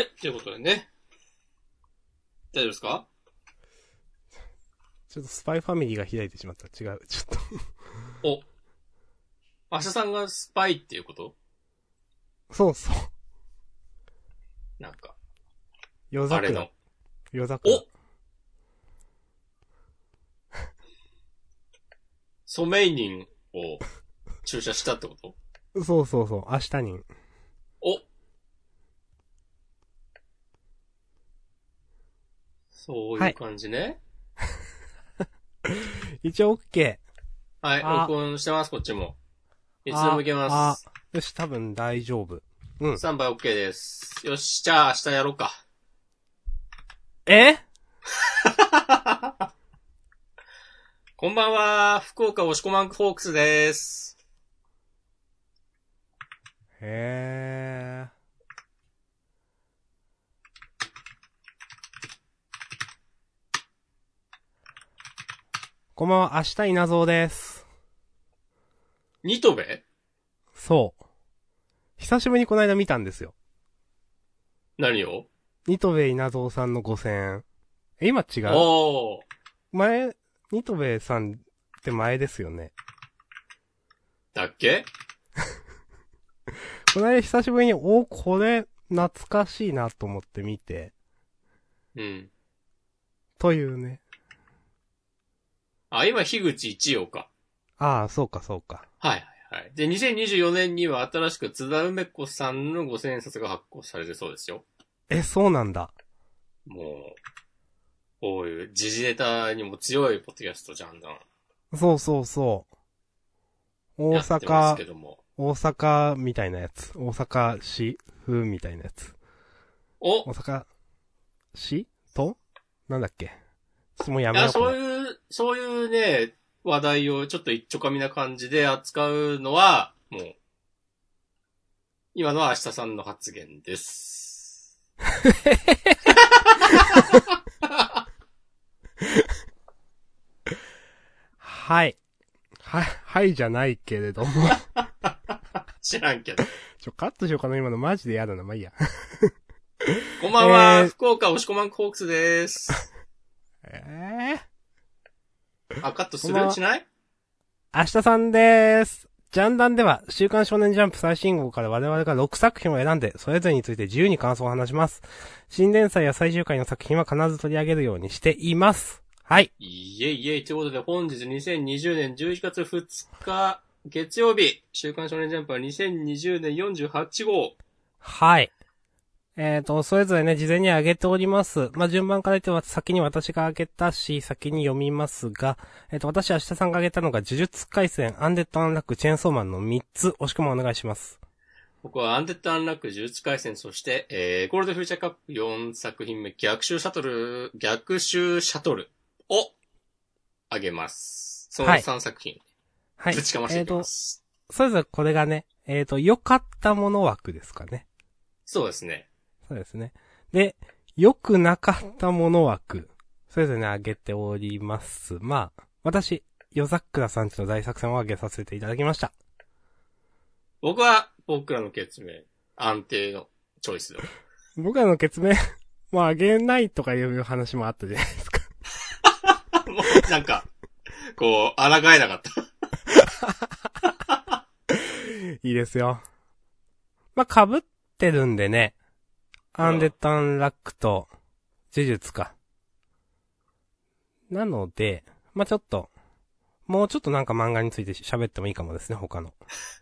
はい、ということでね。大丈夫ですか？ちょっとスパイファミリーが開いてしまった。違う。ちょっと。お。明日さんがスパイっていうこと？そうそう。なんか、夜桜あれの。。夜桜。お ソメイニンを注射したってこと？そうそうそう。明日に。おそういう感じね。一応 OK。はい、あ録音してます、こっちも。いつでもいけます。あ、よし、多分大丈夫。うん。スタンバイ OK です。よし、じゃあ明日やろうか。え？こんばんは、福岡押し込まんホークスです。へー。こんばんは、明日稲造です。ニトベ？そう。久しぶりにこの間見たんですよ。何を？ニトベ稲造さんの5000。え、今違う？おー。前、ニトベさんって前ですよね。だっけ？この間久しぶりに、お、これ、懐かしいなと思って見て、うん。というね。あ、今、樋口一葉か。ああ、そうかそうか。はいはいはい。で、2024年には新しく津田梅子さんの5000円札が発行されるそうですよ。え、そうなんだ。もう、こういう時事ネタにも強いポッドキャストじゃんだん。そうそうそう。大阪。大阪みたいなやつ。大阪市風みたいなやつ。お大阪市？と？なんだっけ？もうやめよう。そういう、そういうね、話題をちょっと一丁かみな感じで扱うのは、もう、今のは明日さんの発言です。はい。は、はいじゃないけれども。知らんけど。ちょ、カットしようかな今のマジで嫌だな。まあいいや。こんばんは、えー福岡押し込まんホークスです。ええあ、カットする？しない？明日さんでーす。ジャンダンでは、週刊少年ジャンプ最新号から我々が6作品を選んで、それぞれについて自由に感想を話します。新連載や最終回の作品は必ず取り上げるようにしています。はい。いえいえ、ということで本日2020年11月2日月曜日、週刊少年ジャンプは2020年48号。はい。えっ、と、それぞれね、事前に上げております。まあ、順番から言っては先に私が上げたし、先に読みますが、えっ、と、私、明日さんが上げたのが、呪術回戦、アンデッド・アンラック、チェーンソーマンの3つ、押し込まお願いします。僕はアンデッド・アンラック、呪術回戦、そして、えー、ゴールドフューチャーカップ4作品目、逆襲シャトル、逆襲シャトルをあげます。そのはい3作品、はい。ぶちかましていきえっ、とま、す。それぞれこれがね、えっ、と、良かったもの枠ですかね。そうですね。そうですね。で、良くなかったもの枠、それぞれね、上げております。まあ、私、夜桜さんちの大作戦を上げさせていただきました。僕は、僕らの決明、安定のチョイスで。僕らの決明、まあ、あげないとかいう話もあったじゃないですか。もう、なんか、こう、抗えなかった。いいですよ。まあ、被ってるんでね。アンデッド・アンラックと、呪術か。なので、まあ、ちょっと、もうちょっとなんか漫画について喋ってもいいかもですね、他の。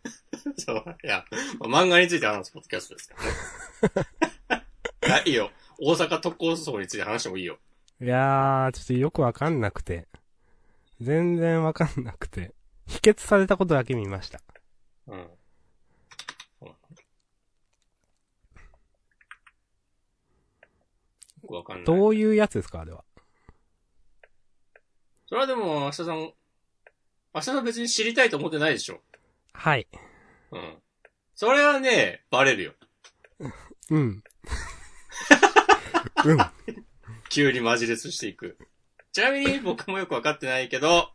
そう、いや、まあ漫画について話すポッドキャストですからね。いいよ。大阪特攻層について話してもいいよ。いやー、ちょっとよくわかんなくて。全然わかんなくて。否決されたことだけ見ました。うん。そうよくわかんない。どういうやつですか、あれは？それはでも、明日さん、明日さん別に知りたいと思ってないでしょ。はい。うん。それはね、バレるよ。うん。うん。急にマジレスしていく。ちなみに僕もよくわかってないけど、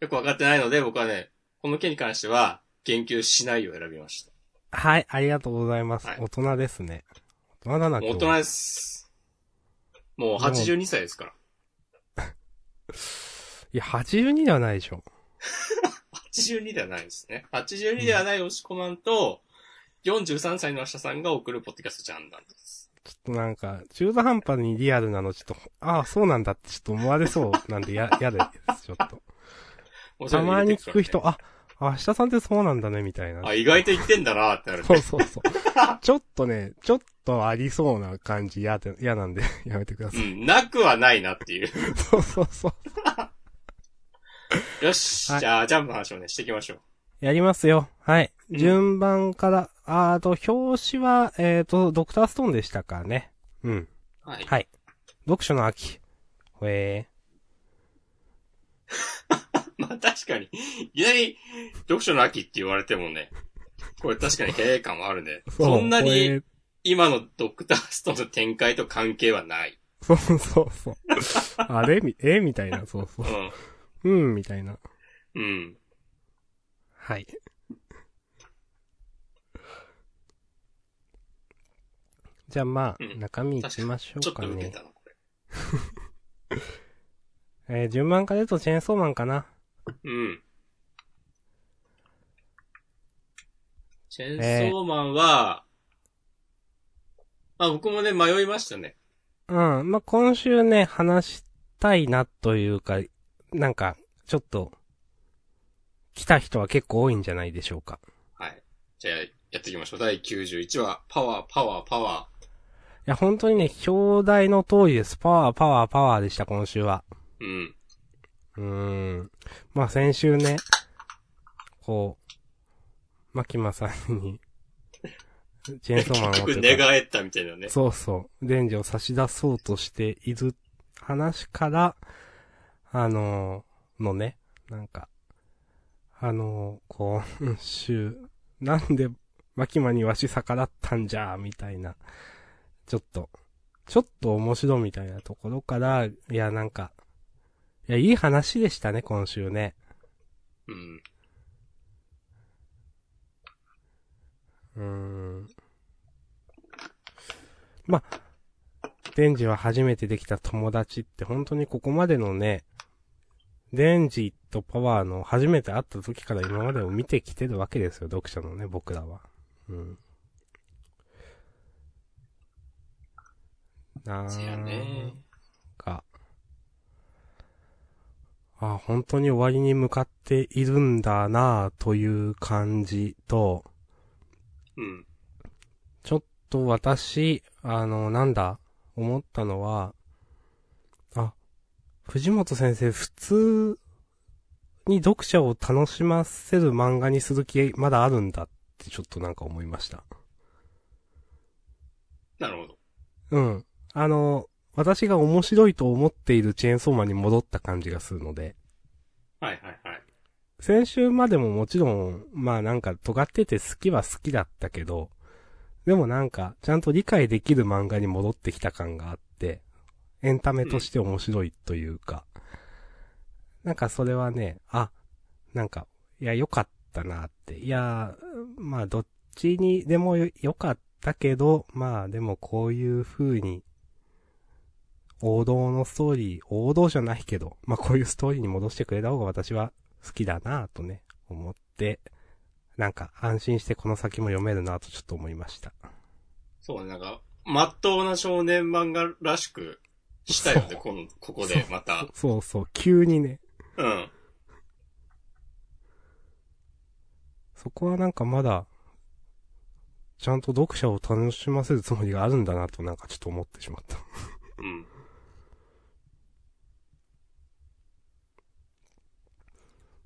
よくわかってないので僕はね、この件に関しては言及しないを選びました。はい、ありがとうございます。はい大人ですね。大人なもう大人です。もう82歳ですから。いや、82ではないでしょ。82ではないですね。82ではない押し込まんと、43歳の明日さんが送るポッドキャストジャンダンです。ちょっとなんか、中途半端にリアルなの、ちょっと、ああ、そうなんだってちょっと思われそうなんで、や、嫌です、ちょっと。もうそれたまに聞く人、あ、明日さんってそうなんだね、みたいな。あ、意外と言ってんだなってなる。そうそうそう。ちょっとね、ちょっとありそうな感じ嫌で、嫌なんで、やめてください。うん、なくはないなっていう。そうそうそう。よし、はいじゃあ、ジャンプの話をね、していきましょう。やりますよ。はい。うん順番から、ああと、表紙は、えっ、と、ドクターストーンでしたかね。うん。はい。はい。読書の秋。ほえ まあ確かに、いきなり、読書の秋って言われてもね、これ確かに経営感はあるね。ー。そんなほえにー今のドクターストーンの展開と関係はない。そうそうそう。あれ？み、え？みたいな、そうそうう。ん。うん、みたいな。うん。はい。じゃあまあ、うん中身行きましょうかね。えー順番から言うとチェーンソーマンかな。うん。チェーンソーマンは、あ、僕もね、迷いましたね。うん。まあ、今週ね、話したいなというか、なんか、ちょっと、来た人は結構多いんじゃないでしょうか。はい。じゃあ、やっていきましょう。第91話、パワー、パワー、パワいや、本当にね、表題の通りです。パワー、パワー、パワーでした、今週は。ー。うん。うーん。まあ、先週ね、こう、マキマさんに、チェーンソーマンを持結局、寝返ったみたいなね。そうそう。デンジを差し出そうとしている話から、あのーのね、なんか、あのーこう、うん週、なんで、マキマにわし逆らったんじゃ、みたいな、ちょっと、ちょっと面白みたいなところから、いや、なんか、いや、いい話でしたね、今週ね。うん。うん。まあ、デンジは初めてできた友達って本当にここまでのね、デンジとパワーの初めて会った時から今までを見てきてるわけですよ、読者のね、僕らは。うん。なせやね。ーか。あ、本当に終わりに向かっているんだなという感じと、うん。ちょっと私、あの、なんだ、思ったのは、あ、藤本先生普通に読者を楽しませる漫画にする気まだあるんだってちょっとなんか思いました。なるほど。うん。あの、私が面白いと思っているチェーンソーマンに戻った感じがするので、はいはいはい。先週までももちろん、まあなんか尖ってて好きは好きだったけど、でもなんか、ちゃんと理解できる漫画に戻ってきた感があって、エンタメとして面白いというか、なんかそれはね、あ、なんか、いや、良かったなって。いや、まあどっちにでも良かったけど、まあでもこういう風に、王道のストーリー、王道じゃないけど、まあこういうストーリーに戻してくれた方が私は好きだなぁとね、思って、なんか安心してこの先も読めるなぁとちょっと思いました。そうね、なんか、まっとうな少年漫画らしくしたよね、この、ここで、また。そうそう、急にね、うん。そこはなんかまだ、ちゃんと読者を楽しませるつもりがあるんだなとなんかちょっと思ってしまった。うん。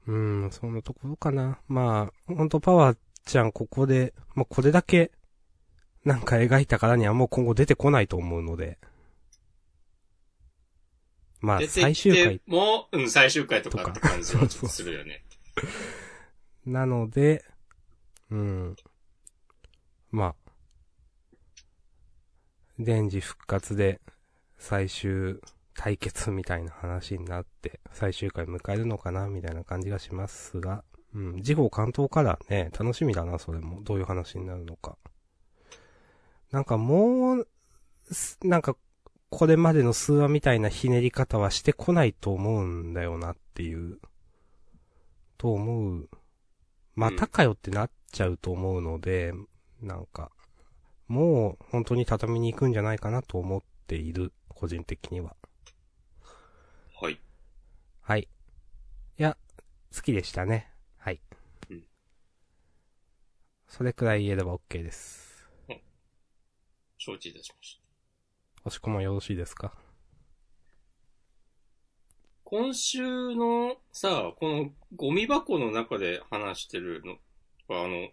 うーん、そんなところかな。まあ、ほんとパワーちゃんここで、まあこれだけ、なんか描いたからにはもう今後出てこないと思うので。まあ、最終回ても、うん、最終回とかって感じはするよね。なので、うん。まあ、デンジ復活で最終対決みたいな話になって、最終回迎えるのかなみたいな感じがしますが、うん。事後関東からね、楽しみだな、それも。どういう話になるのか。なんかもう、すなんか、これまでの数話みたいなひねり方はしてこないと思うんだよなっていう、と思う。またかよってなっちゃうと思うので、なんか、もう本当に畳に行くんじゃないかなと思っている、個人的には。はい。はい。いや、好きでしたね。はい。うんそれくらい言えれば OK です。承知いたしました。押し込もよろしいですか？今週のさ、このゴミ箱の中で話してるのは、あの、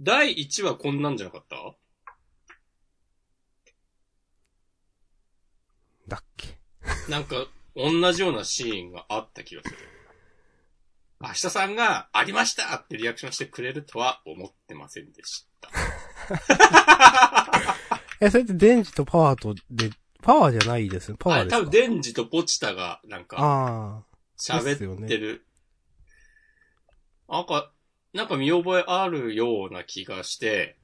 第1話こんなんじゃなかった？だっけ？なんか、同じようなシーンがあった気がする。明日さんが、ありましたってリアクションしてくれるとは思ってませんでした。え、それって電磁とパワーとで、パワーじゃないですね。パワーですか？分デンジとポチタが、なんか、あ喋ってる。なんか、なんか見覚えあるような気がして、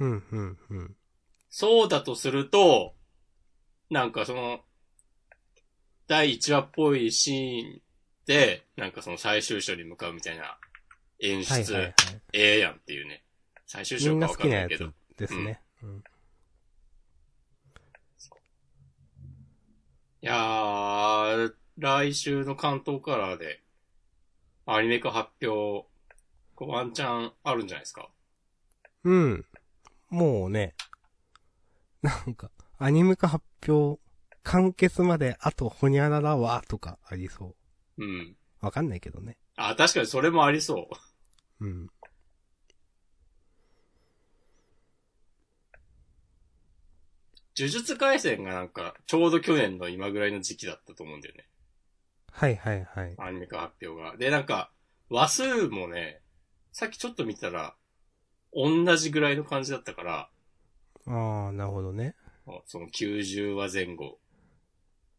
あ。うん、うん、うん。そうだとすると、なんかその、第1話っぽいシーンで、なんかその最終章に向かうみたいな演はい、出、はい、はい。ええやんっていうね。最終みんな章かわ好きなやつかんないけど。ですね。うん。いやー、来週の関東カラーで、アニメ化発表、こうワンチャンあるんじゃないですか？うん。もうね、なんか、アニメ化発表、完結まであとほにゃららわとかありそう。うん。わかんないけどね。あ、確かにそれもありそう。うん。呪術回戦がなんか、ちょうど去年の今ぐらいの時期だったと思うんだよね。はいはいはい。アニメ化発表が。で、なんか、話数もね、さっきちょっと見たら、同じぐらいの感じだったから、ああ、なるほどね。その90話前後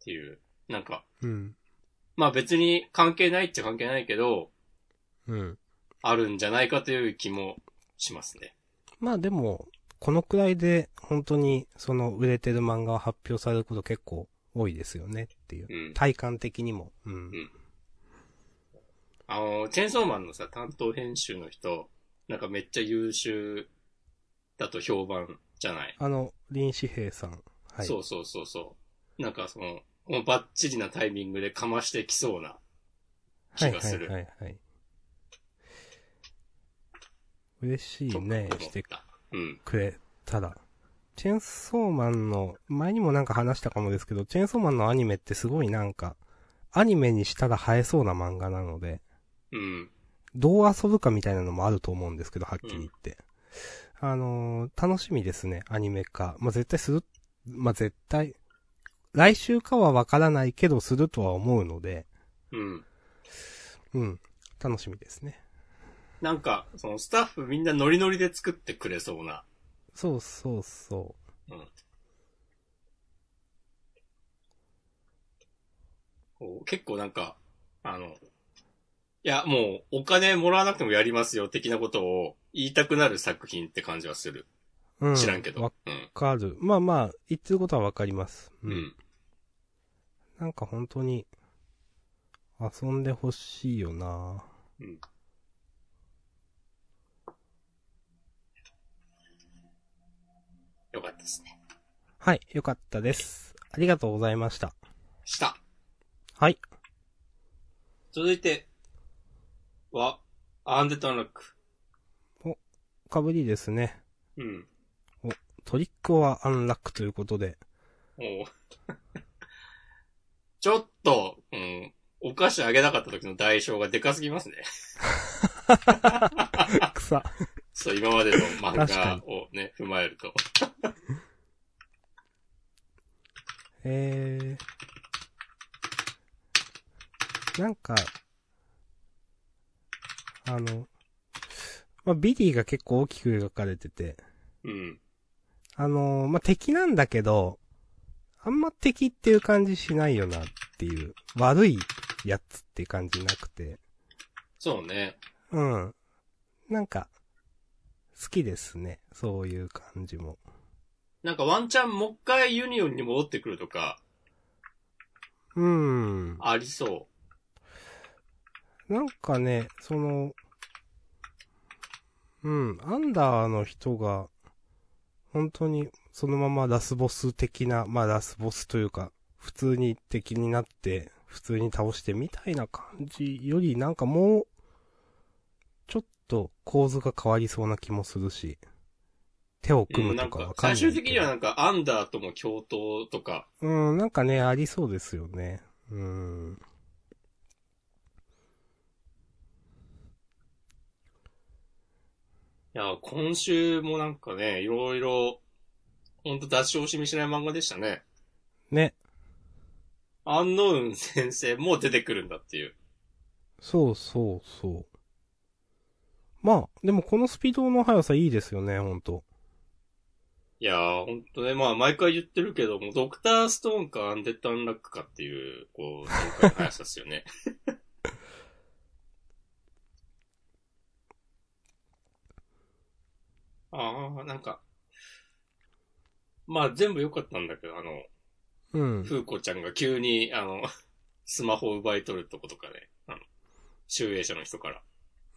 っていう、なんか、うん。まあ別に関係ないっちゃ関係ないけど、うん。あるんじゃないかという気もしますね。まあでも、このくらいで本当にその売れてる漫画が発表されること結構多いですよねっていう。うん。体感的にも。うん。あの、チェーンソーマンのさ、担当編集の人、なんかめっちゃ優秀だと評判じゃない、あの、林志平さん。はい。そうそうそうそう。なんかその、もうバッチリなタイミングでかましてきそうな気がする。はいはいはいはい。嬉しいとねしてうん。くれたら。チェーンソーマンの、前にもなんか話したかもですけど、チェーンソーマンのアニメってすごいなんか、アニメにしたら映えそうな漫画なので、うん。どう遊ぶかみたいなのもあると思うんですけど、はっきり言って。あのー楽しみですね、アニメ化。まあ、絶対する、まあ、絶対、来週かはわからないけど、するとは思うので、うん。うん、楽しみですね。なんか、そのスタッフみんなノリノリで作ってくれそうな。そうそうそこう結構なんか、あの、いや、もうお金もらわなくてもやりますよ的なことを言いたくなる作品って感じはする。う。うん。知らんけど。わうん。かる。まあまあ、言ってることはわかります。う。ん。なんか本当に、遊んでほしいよなうん。よかったですね。はい、よかったです。ありがとうございました。した。はい。続いて、は、アンデッドアンラック。かぶりですね。うん。トリックはアンラックということで。おうちょっと、うん、お菓子あげなかった時の代償がでかすぎますね。草。そう、今までの漫画をね、踏まえると。えー。なんか、あの、まあ、ビリーが結構大きく描かれてて、うん。あのーまあ、敵なんだけど、あんま敵っていう感じしないよなっていう、悪いやつっていう感じなくて、そうね。うん。なんか、好きですね。そういう感じも。なんかワンチャンもう一回ユニオンに戻ってくるとか、うん。ありそなんかね、その、うん、アンダーの人が、本当にそのままラスボス的な、まあラスボスというか、普通に敵になって、普通に倒してみたいな感じより、なんかもう、ちょっと構図が変わりそうな気もするし、手をう。組むとかわ、かんないけど。最終的にはなんかアンダーとも共闘とか、うん、なんかね、ありそうですよね。うん。いや、今週もなんかね、いろいろ、ほんと出し惜しみしない漫画でしたね。ね。アンノウン先生も出てくるんだっていう。そうそうそう。まあ、でもこのスピードの速さいいですよね、ほんと。いやー、ほんとね、まあ毎回言ってるけども、ドクターストーンかアンデッドアンラックかっていう、こう、展開の速さですよね。ああ、なんか、まあ全部良かったんだけど、あの、うん。ふうこちゃんが急に、あの、スマホを奪い取るとことかね、あの、集英社の人から。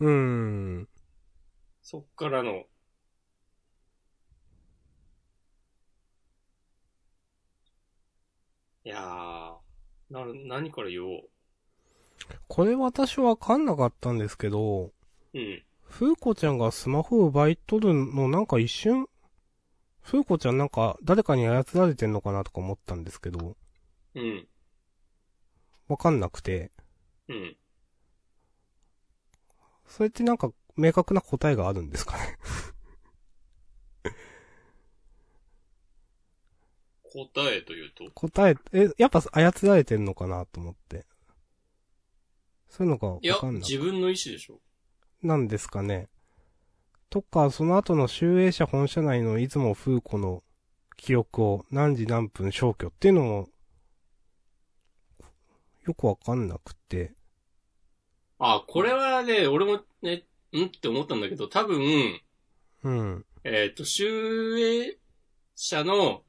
うん。そっからの、いやー、な、何から言おう。これ私わかんなかったんですけど、うん。ふうこちゃんがスマホを奪い取るのなんか一瞬、ふうこちゃんなんか誰かに操られてんのかなとか思ったんですけど、うん。わかんなくて、うん。それってなんか明確な答えがあるんですかね？答えというと？答え、え、やっぱ操られてんのかなと思って。そういうのがわいやかん、ない。自分の意思でしょ。なんですかね？とか、その後の集英社本社内の出雲風子の記憶を何時何分消去っていうのも、よくわかんなくて。あ、これはね、俺もね、んって思ったんだけど、多分、うん。えっ、と、集英社の、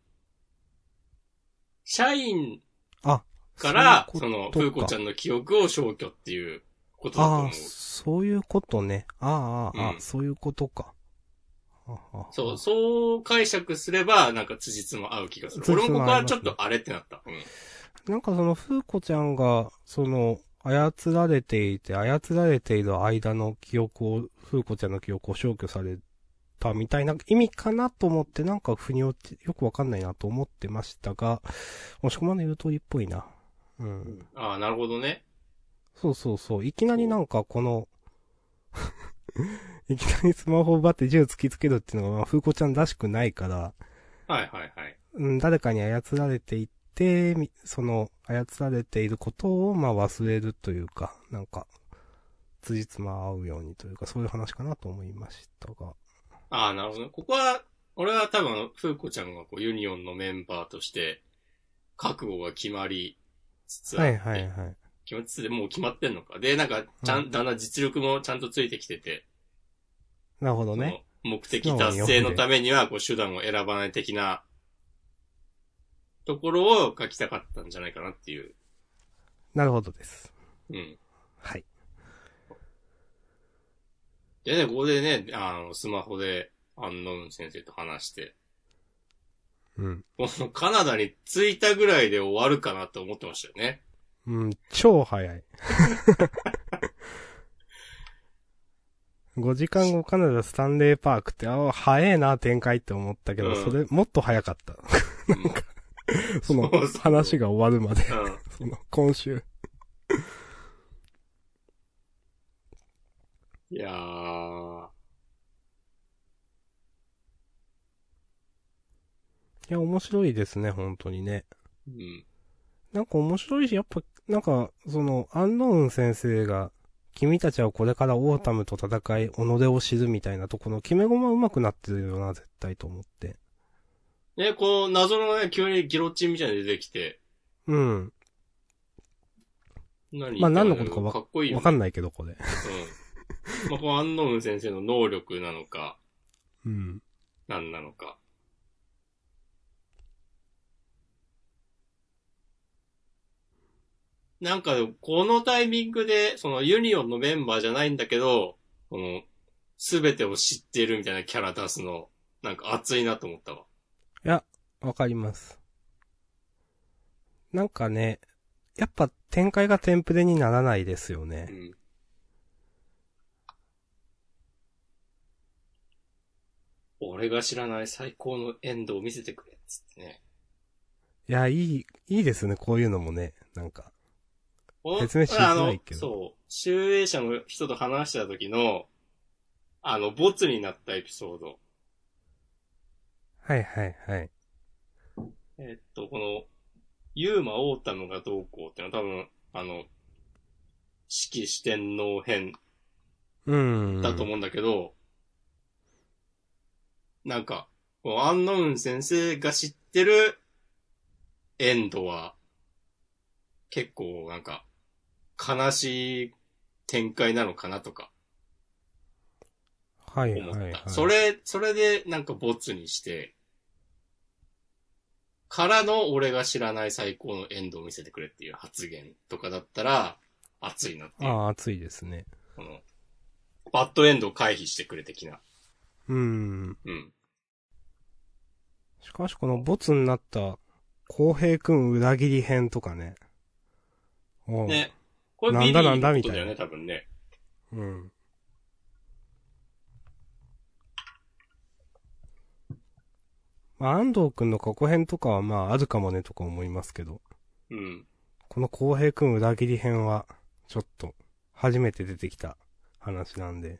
社員あ、から、その、そういうことかふうこちゃんの記憶を消去っていうことだと思うああ、。そういうことね。ああ、ああ、うんそういうことか。ああそう、そう解釈すれば、なんか辻褄合う気がする。辻褄俺もここはちょっとあれってなった。うん。なんかその、ふうこちゃんが、その、操られていて、操られている間の記憶を、ふうこちゃんの記憶を消去されたみたいな意味かなと思って、なんか腑に落ち、よくわかんないなと思ってましたが、押し込まの言う通りっぽいな。うん。ああ、なるほどね。そうそうそう。いきなりなんかこの、いきなりスマホを奪って銃突きつけるっていうのが、まあ、ふうこちゃんらしくないから、はいはいはい。うん、誰かに操られていって、みその、操られていることを、まあ忘れるというか、なんか、辻褄合うようにというか、そういう話かなと思いましたが。ああ、なるほどね。ここは、俺は多分、ふうこちゃんがこうユニオンのメンバーとして、覚悟が決まりつつあって、はいはいはい。決まりつつでもう決まってんのか。で、なんか、ちゃん、うんだんだん実力もちゃんとついてきてて、なるほどね。目的達成のためには、こう、手段を選ばない的な、ところを書きたかったんじゃないかなっていう。なるほどです。うん。はい。でね、ここでね、あの、スマホで、アンノウン先生と話して、うん。もうカナダに着いたぐらいで終わるかなと思ってましたよね。うん、超早い。5時間後カナダスタンレーパークって、ああ、早えな展開って思ったけど、うんそれ、もっと早かった。うんそのそうそう話が終わるまで、うん。その、今週。いやー。いや、面白いですね、本当にね。うん。なんか面白いし、やっぱ、なんか、その、アンノウン先生が、君たちはこれからオータムと戦い、己を知るみたいなとこの決めコマ上手くなってるよな、絶対と思って。ね、こう、謎のね、急にギロチンみたいなの出てきて、うん。何まあ何のことかわかっこいいよ、ね。わかんないけど、これ。うん。まあ、このアンノウン先生の能力なのか、うん。何なのか。なんかこのタイミングで、そのユニオンのメンバーじゃないんだけど、この、すべてを知っているみたいなキャラ出すの、なんか熱いなと思ったわ。いや、わかります。なんかね、やっぱ展開がテンプレにならないですようね。ん。俺が知らない最高のエンドを見せてくれ、つってね。いや、いい、いいですね、こういうのもね。なんか。お説明しづらいけどそう。集英社の人と話した時の、あの、ボツになったエピソード。はいはいはい。えっと、この、ユーマオータムがどうこうってのは多分、あの、四季四天王編うん。だと思うんだけど、なんか、アンノウン先生が知ってるエンドは、結構なんか、悲しい展開なのかなとかはい。はいはい。それ、それでなんかボツにして、からの俺が知らない最高のエンドを見せてくれっていう発言とかだったら、熱いなっていう。ああ、熱いですね。この、バッドエンドを回避してくれ的な。うん。うん。しかしこのボツになった、浩平くん裏切り編とかね。ね。これなんだビリーなんだみたいなだよね、多分ね。うん。まあ、安藤くんの過去編とかはまああるかもねとか思いますけど、うん。この浩平くん裏切り編は、ちょっと、初めて出てきた話なんで、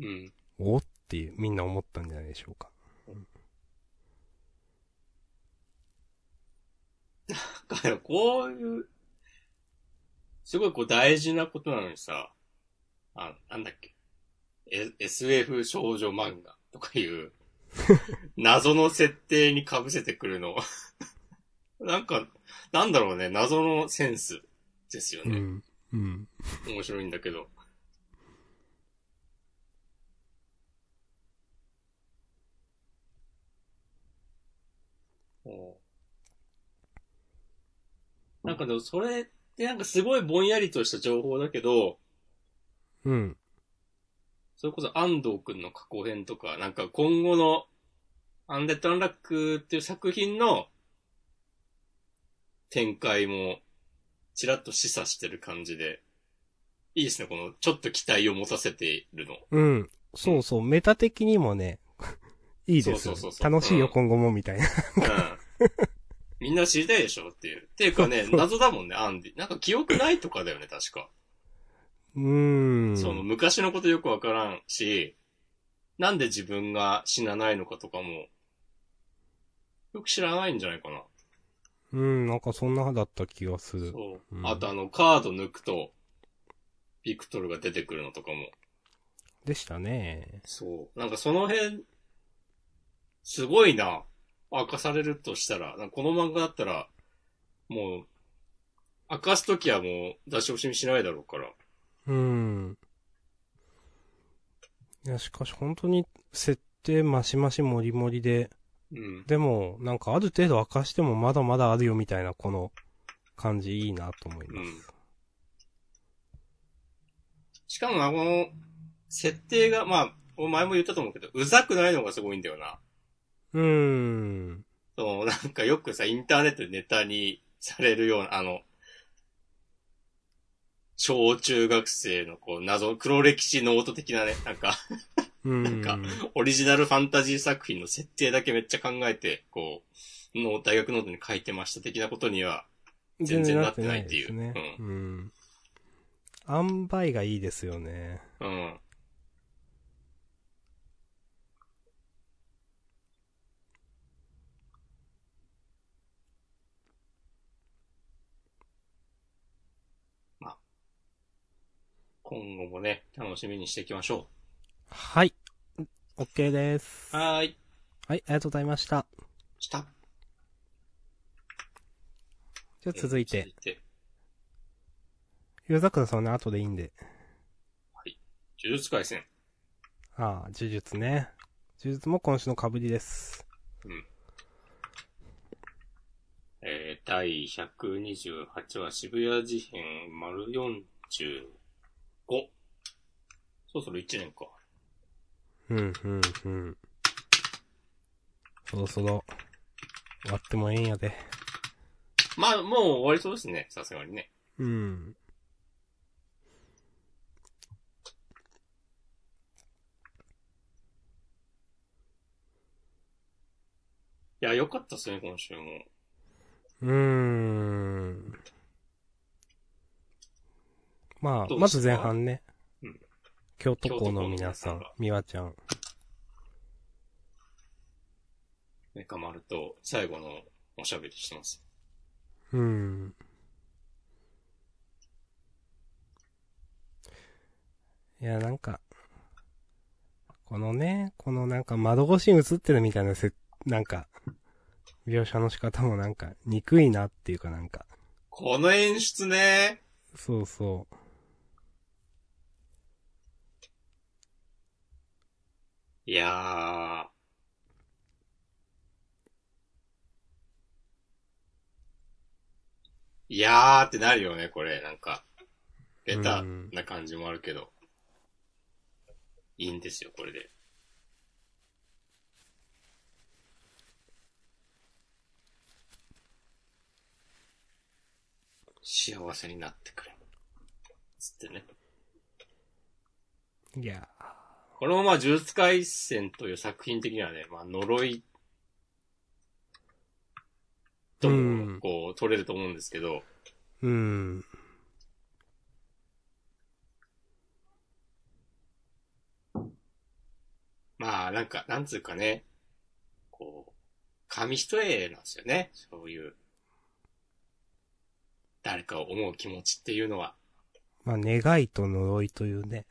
うん。おっていう、みんな思ったんじゃないでしょうか。だからこういう、すごいこう大事なことなのにさ、あ、なんだっけ？え SF 少女漫画とかいう、謎の設定に被せてくるの。なんか、なんだろうね、謎のセンスですよね。うん。うん。面白いんだけど。おうなんかでもそれってなんかすごいぼんやりとした情報だけど、うん。それこそ安藤くんの過去編とか、なんか今後のアンデッド・アンラックっていう作品の展開もちらっと示唆してる感じで、いいですね、このちょっと期待を持たせているの。うん。そうそう、メタ的にもね、いいですよそうそうそうそう楽しいよ、うん今後も、みたいな。うん。みんな知りたいでしょっていう。っていうかね、謎だもんね、アンディ。なんか記憶ないとかだよね、確か。うーん。その昔のことよくわからんし、なんで自分が死なないのかとかも、よく知らないんじゃないかな。うん、なんかそんなだった気がする。そう。うんあとあの、カード抜くと、ビクトルが出てくるのとかも。でしたね。そう。なんかその辺、すごいな。明かされるとしたら、この漫画だったら、もう、明かすときはもう出し惜しみしないだろうから。うん。いや、しかし本当に設定マシマシモリモリで、うん。でも、なんかある程度明かしてもまだまだあるよみたいなこの感じいいなと思います。しかもな、この、設定が、まあ、前も言ったと思うけど、うざくないのがすごいんだよな。うーん。その、なんかよくさ、インターネットでネタにされるような、あの、小中学生のこう、謎、黒歴史ノート的なね、なんか、うん。かオリジナルファンタジー作品の設定だけめっちゃ考えて、こう、の大学ノートに書いてました的なことには、全然なってないっていう全然なってないですね。うん。塩梅がいいですよね。うん。まあ、今後もね、楽しみにしていきましょはい。OK です。う。はーい。はい、ありがとうございました。した。じゃあ続いて続、いて、ゆうざくらさんはね、後でいいんで。呪術回戦。ああ、呪術ね。呪術も今週の被りです。えー、第128話渋谷事変丸45。そろそろ1年か。うん、うん、うん。そろそろ、終わってもええんやで。まあ、もう終わりそうですね。さすがにね。うん。いや、よかったっすね、今週も。うーん。まあ、まず前半ね。うん京都校の皆さんみわちゃん。メカ丸と最後のおしゃべりしてます。うん。いや、なんか、このね、このなんか窓越しに映ってるみたいなせ、なんか、描写の仕方もなんか、憎いなっていうかなんか、この演出ね。そうそう。いやー。いやーってなるよね、これ。なんか、ベタな感じもあるけど。いいんですよ、これで。幸せになってくれ。つってね。いやこのまま呪術廻戦という作品的にはね、まあ呪いとこう、取れると思うんですけど、うん。まあなんか、なんつうかね、こう、紙一重なんですよね。そういう、誰かを思う気持ちっていうのは。まあ、願いと呪いというね。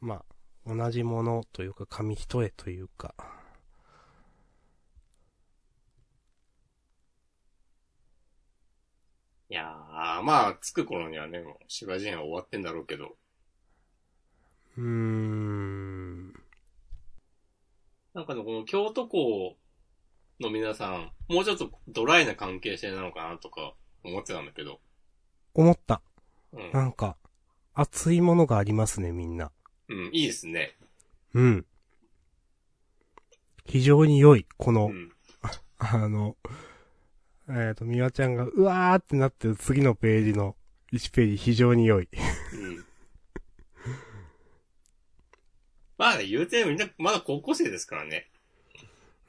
まあ、同じものというか、紙一重というか。いやー、まあ、着く頃にはね、もう、芝人は終わってんだろうけど、うーん。なんかね、この京都校の皆さん、もうちょっとドライな関係性なのかなとか思ってたんだけど、思った。うん。なんか、熱いものがありますね、みんな。うん、いいですね。うん。非常に良い、この、うん。あの、えっ、と、みわちゃんが、うわーってなってる次のページの1ページ非常に良い。うん。まあね、言うてみんな、まだ高校生ですからね。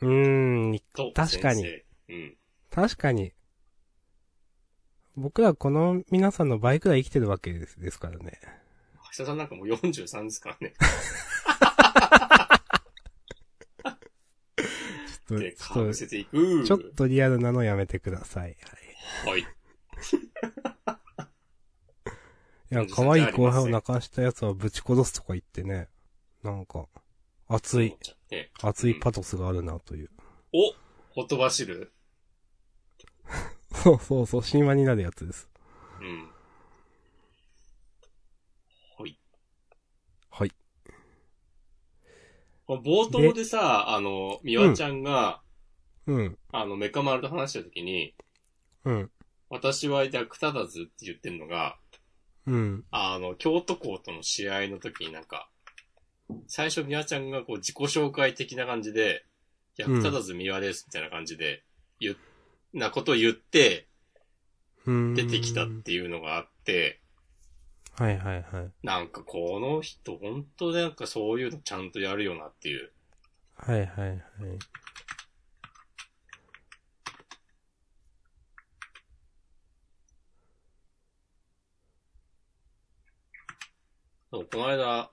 うーん、と確かに。うん。確かに。僕らこの皆さんの倍くらい生きてるわけですですからね。橋田さんなんかもう43ですからね。ちょっで、と、ちょっかぶせていく。と、ちょっとリアルなのやめてください。はい。はい。いや、可愛い後輩を泣かしたやつはぶち殺すとか言ってね。なんか、熱い、ね、熱いパトスがあるなという。おほとばしる そうそうそう、神話になるやつです。うん。はい。はい。この冒頭でさ、あの、みわちゃんが、うん、あの、メカ丸と話したときに、うん、私は役立たずって言ってんのが、うん、あの、京都校との試合の時になんか、最初みわちゃんがこう自己紹介的な感じで、役立たずみわですみたいな感じで、言っ、なことを言ってうん。出てきたっていうのがあって、はいはいはい。なんかこの人本当なんかそういうのちゃんとやるよなっていう。はいはいはい。そうこの間、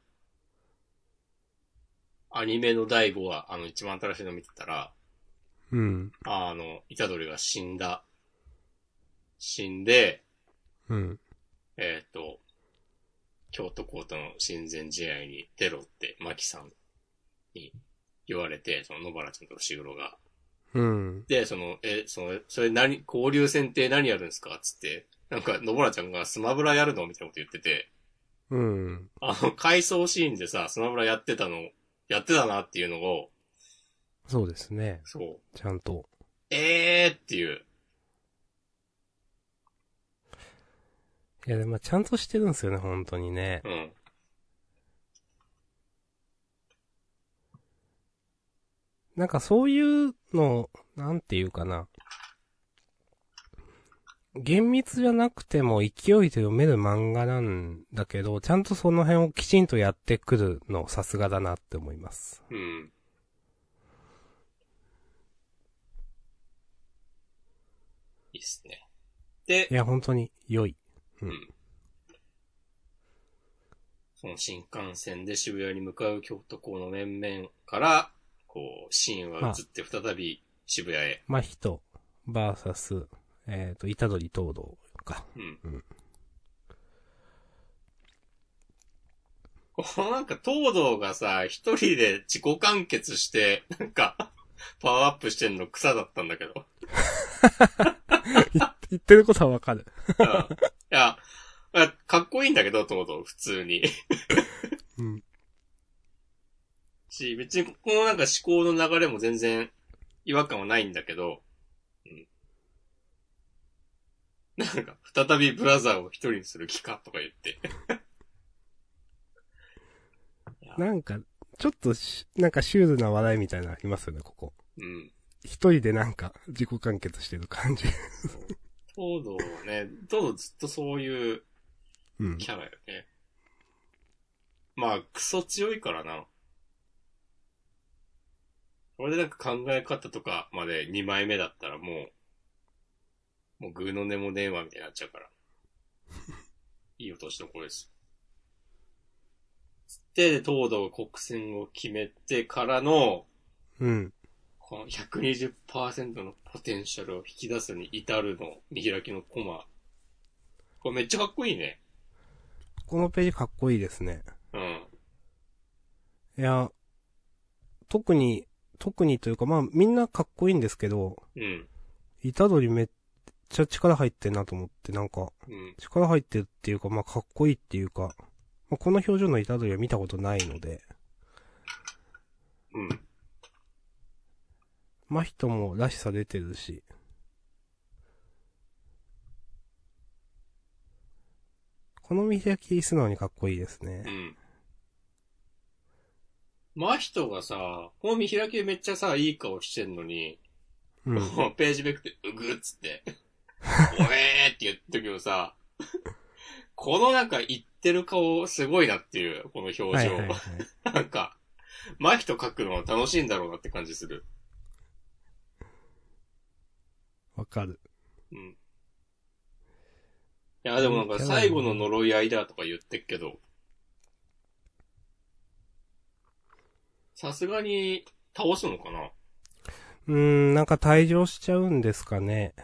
アニメの第5話、あの一番新しいの見てたら、うん、あの、イタドリが死んだ。死んで、うん、えっ、と、京都校との親善試合に出ろって、マキさんに言われて、その野原ちゃんとシグロが。うん。で、その、え、その、それ何、交流戦って何やるんですか？つって、なんか野原ちゃんがスマブラやるのみたいなこと言ってて、うん。あの、回想シーンでさ、スマブラやってたのやってたなっていうのを、そうですね。そう、ちゃんと。えーっていう。いや、でもちゃんとしてるんですよね、本当にね。うん。なんかそういうの、なんていうかな。厳密じゃなくても勢いで読める漫画なんだけど、ちゃんとその辺をきちんとやってくるのさすがだなって思います。うん。いいっすね。でい、や、本当に良い。うん。その新幹線で渋谷に向かう京都校の面々から、こう、シーンは移って再び渋谷へ。真人、バーサス、えっ、と、虎取東堂か。うん。うんこのなんか東堂がさ、一人で自己完結して、なんか、パワーアップしてんの草だったんだけど。言ってることはわかる。うんいや、あかっこいいんだけど、ともと、普通に。うん。し、別にこのなんか思考の流れも全然違和感はないんだけど、うん。なんか、再びブラザーを一人にする気かとか言って。なんか、ちょっとし、なんかシュールな笑いみたいなのありますよね、ここ。うん。一人でなんか、自己完結してる感じ。東堂はね、東堂ずっとそういううん。キャラよね。まあ、クソ強いからな。これでなんか考え方とかまで2枚目だったらもう、もうグーの根も電話みたいになっちゃうから。いい落としどころです。つって、東堂が国戦を決めてからの、うん。この120%のポテンシャルを引き出すに至るの見開きのコマ。これめっちゃかっこいいね。このページかっこいいですね。うん。いや、特に、特にというか、まあみんなかっこいいんですけど、うん。虎取めっちゃ力入ってんなと思って、なんか、うん。力入ってるっていうか、まあかっこいいっていうか、まあ、この表情の虎取は見たことないので、うん。真人もらしさ出てるし、この見開き素直にかっこいいですねう。ん。真人がさ、この見開きでめっちゃさ、いい顔してんのに、うん。ページめくって、うぐっつって、おえーって言ったけどさ、このなんか言ってる顔すごいなっていう、この表情。はいはいはい。なんか、真人描くのは楽しいんだろうなって感じする。わかる。うん。いや、でもなんか最後の呪い合いだとか言ってっけど、さすがに倒すのかな？うーん、なんか退場しちゃうんですかね。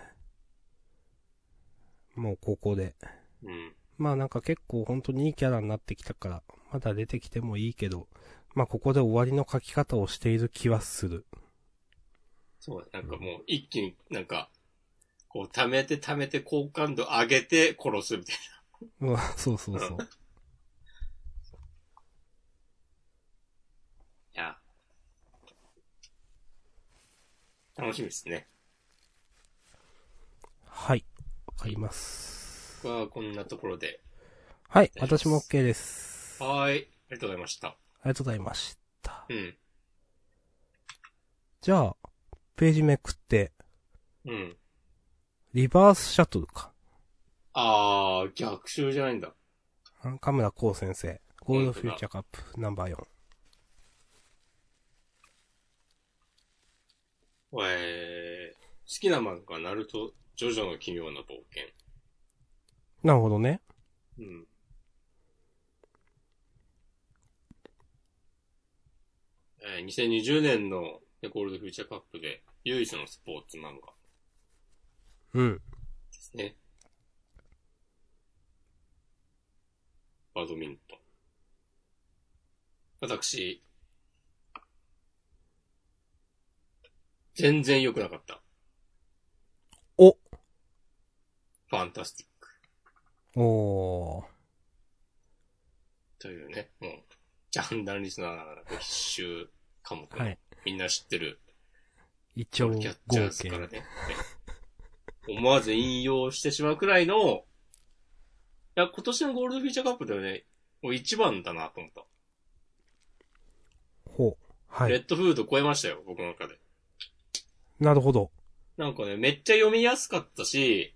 もうここで。うん。まあなんか結構本当にいいキャラになってきたから、まだ出てきてもいいけど、まあここで終わりの書き方をしている気はする。そうだ、なんかもう一気になんか、こう溜めて溜めて好感度上げて殺すみたいうん、そうそうそう。な。いや。楽しみですね。はい。わかります。僕はこんなところで。はい、私も OK です。あはーい。ありがとうございました。りがとうございました。うん。じゃあ、ページめくって、うん。リバースシャトルか。あー、逆襲じゃないんだ。あ神村光先生。ゴールドフューチャーカップナンバー4。えー、好きな漫画、ナルト、ジョジョの奇妙な冒険。なるほどね。うん。えー、2020年のレコールドフューチャーカップで唯一のスポーツ漫画うん。ですね。バドミントン。私、全然良くなかった。おファンタスティック。おー。というね、もう、ジャンダンリスナーなら必修科目の、はい。みんな知ってる一キャ応ッチャー合計。ズからね。はい思わず引用してしまうくらいの、いや、今年のゴールドフィーチャーカップではね、もう一番だなと思った。ほう。はい。レッドフード超えましたよ、僕の中で。なるほど。なんかね、めっちゃ読みやすかったし、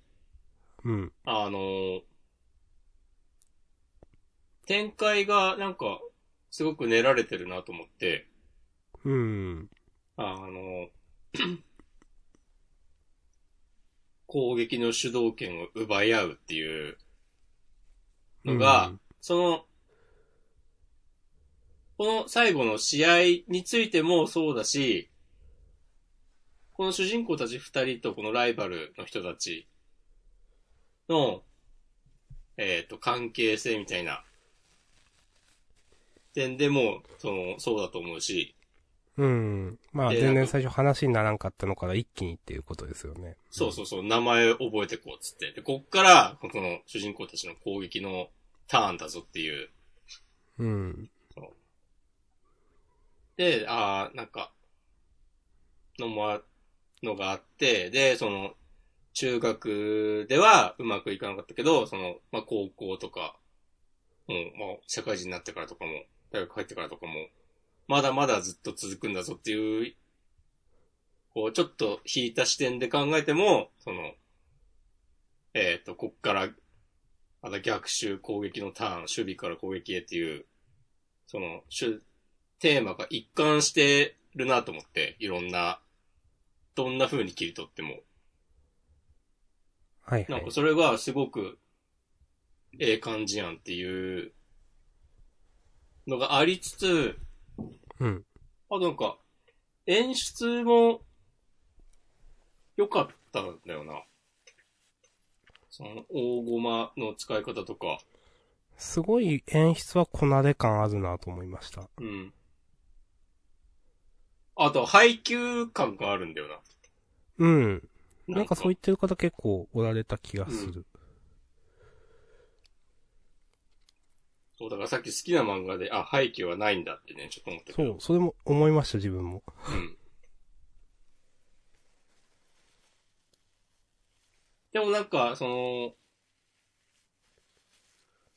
うん。あのー展開がなんか、すごく練られてるなと思って、うん。あの、攻撃の主導権を奪い合うっていうのが、うん。その、この最後の試合についてもそうだし、この主人公たち二人とこのライバルの人たちの、えっ、と、関係性みたいな点でも、その、そうだと思うし、うん。まあ、で全然最初話にならんかったのから一気にっていうことですよね。そうそうそう、名前覚えてこうっつって。で、こっから、この主人公たちの攻撃のターンだぞっていう。うん。で、ああ、なんか、のもあ、のがあって、で、その、中学ではうまくいかなかったけど、その、まあ、高校とか、うん、まあ、社会人になってからとかも、大学入ってからとかも、まだまだずっと続くんだぞっていう、こう、ちょっと引いた視点で考えても、その、えっ、と、こっから、また逆襲攻撃のターン、守備から攻撃へっていう、その、しゅテーマが一貫してるなと思って、いろんな、どんな風に切り取っても。はい、はいなんか。それがすごく、ええ感じやんっていうのがありつつ、うん。あとなんか、演出も良かったんだよな。その、大駒の使い方とか、すごい演出はこなれ感あるなと思いました。うん。あと、配給感があるんだよな。うん。なんかそう言ってる方結構おられた気がする。そう、だからさっき好きな漫画で、あ、背景はないんだってね、ちょっと思ったけど。そう、それも思いました、自分も。うん。でもなんか、その、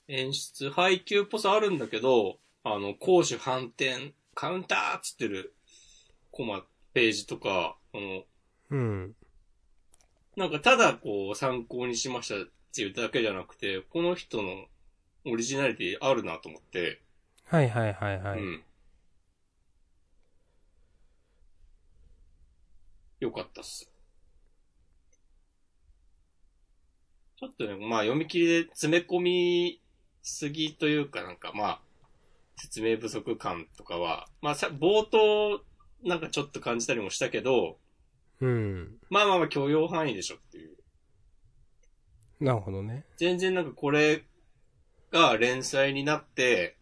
演出、配給っぽさあるんだけど、あの、攻守反転、カウンターっつってるコマ、ページとか、あの、うん。なんかただこう参考にしましたっていうだけじゃなくて、この人のオリジナリティあるなと思って、はいはいはいはい。うん。よかったっす。ちょっとね、まあ読み切りで詰め込みすぎというかなんかまあ、説明不足感とかは、まあさ、冒頭なんかちょっと感じたりもしたけど、うん。まあまあまあ許容範囲でしょっていう。なるほどね。全然なんかこれが連載になって、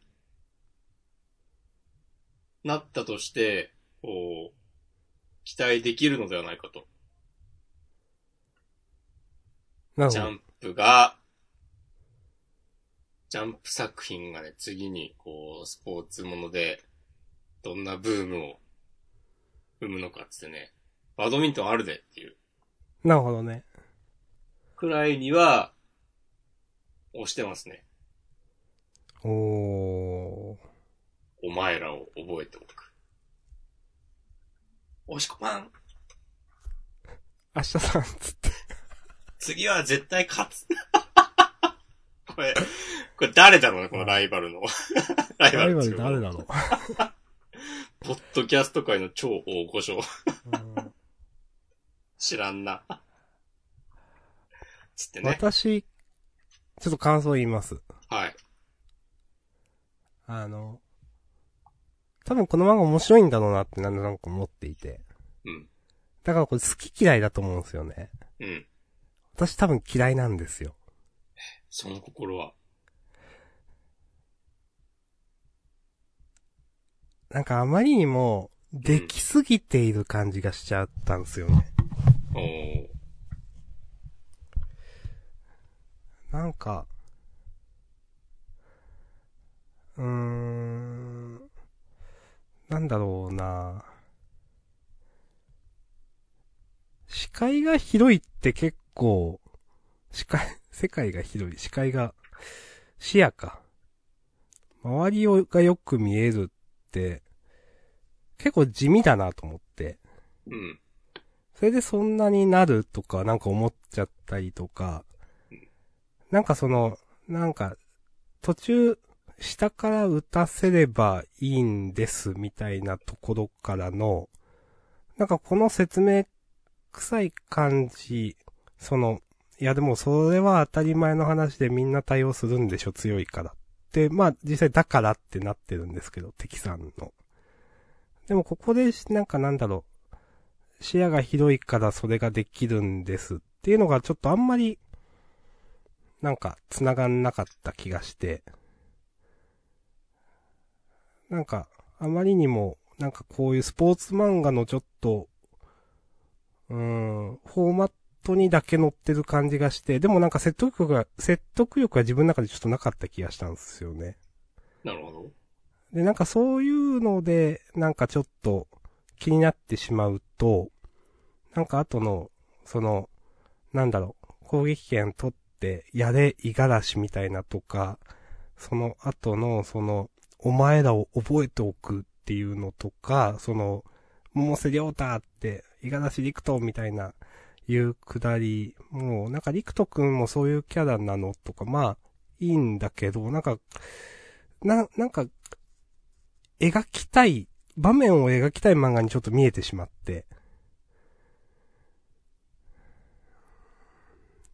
なったとして、こう、期待できるのではないかと。ジャンプが、ジャンプ作品がね、次に、こう、スポーツもので、どんなブームを生むのかっつってね、バドミントンあるでっていうなるほどね。くらいには、押してますね。おー。お前らを覚えておく。押し込まん明日さん、つって。次は絶対勝つ。これ、これ誰だろうね、このライバルの。ライバライバルっていうかル誰なのポッドキャスト界の超大御所。うん知らんな。つってね。私、ちょっと感想言います。はい。あの、多分この漫画面白いんだろうなってなんとなく思っていて。うん。だからこれ好き嫌いだと思うんですよね。うん。私多分嫌いなんですよ。その心は。なんかあまりにも、できすぎている感じがしちゃったんですよね。おー。なんか、うーん、なんだろうな視界が広いって結構、視界、世界が広い、視界が、視野か。周りをがよく見えるって、結構地味だなと思って。うん。それでそんなになるとか、なんか思っちゃったりとか、なんかその、なんか、途中、下から打たせればいいんですみたいなところからの、なんかこの説明臭い感じ、その、いやでもそれは当たり前の話でみんな対応するんでしょ、強いから。って、まあ実際だからってなってるんですけど、敵さんの。でもここで、なんかなんだろう、視野が広いからそれができるんですっていうのがちょっとあんまり、なんか繋がんなかった気がして、なんか、あまりにも、なんかこういうスポーツ漫画のちょっと、うーん、フォーマットにだけ載ってる感じがして、でもなんか説得力が、説得力が自分の中でちょっとなかった気がしたんですよね。なるほど。で、なんかそういうので、なんかちょっと気になってしまうと、なんか後の、その、なんだろう、攻撃権取って、やれ、五十嵐みたいなとか、その後の、その、お前らを覚えておくっていうのとか、その、百瀬亮太って、五十嵐陸斗みたいな、いうくだり、もう、なんか陸斗くんもそういうキャラなのとか、まあ、いいんだけど、なんか、な、なんか、描きたい、場面を描きたい漫画にちょっと見えてしまって。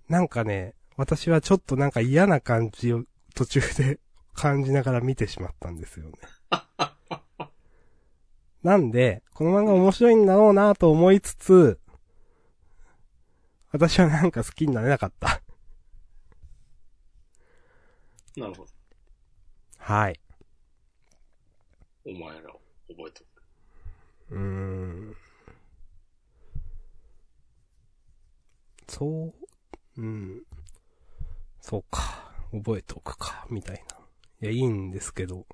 なんかね、私はちょっとなんか嫌な感じを途中で感じながら見てしまったんですよね。なんで、この漫画面白いんだろうなと思いつつ、私はなんか好きになれなかった。なるほど。はい。お前らを覚えておく。うーん。そう、うん。そうか。覚えておくか。みたいな。いや、いいんですけど。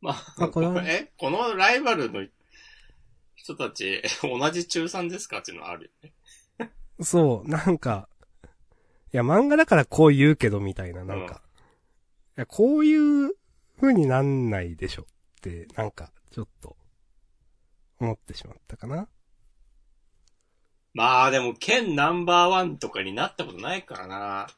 まあ、あこれはえ、このライバルの人たち、同じ中3ですかっていうのはあるよね。そう、なんか、いや、漫画だからこう言うけど、みたいな、なんか。いや、こういう風になんないでしょって、なんか、ちょっと、思ってしまったかな。まあでも、県ナンバーワンとかになったことないからな。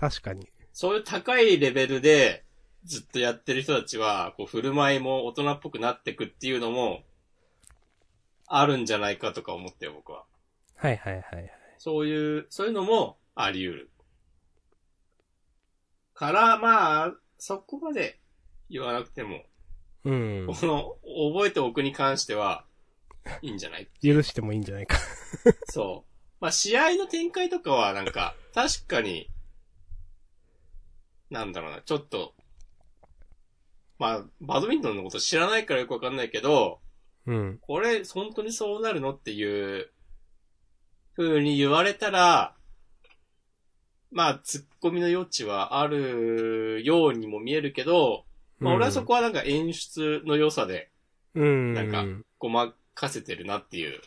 確かに。そういう高いレベルでずっとやってる人たちは、こう振る舞いも大人っぽくなってくっていうのも、あるんじゃないかとか思ってよ、僕は。はいはいはいはい。そういう、そういうのもあり得る。から、まあ、そこまで言わなくても、うん。この、覚えておくに関しては、いいんじゃない許してもいいんじゃないか。そう。まあ、試合の展開とかは、なんか、確かに、なんだろうな、ちょっと、まあ、バドミントンのこと知らないからよくわかんないけど、うん。これ、本当にそうなるのっていう、風に言われたら、まあ、突っ込みの余地はあるようにも見えるけど、まあ、俺はそこはなんか演出の良さで、うん。なんかごまかせてるなっていう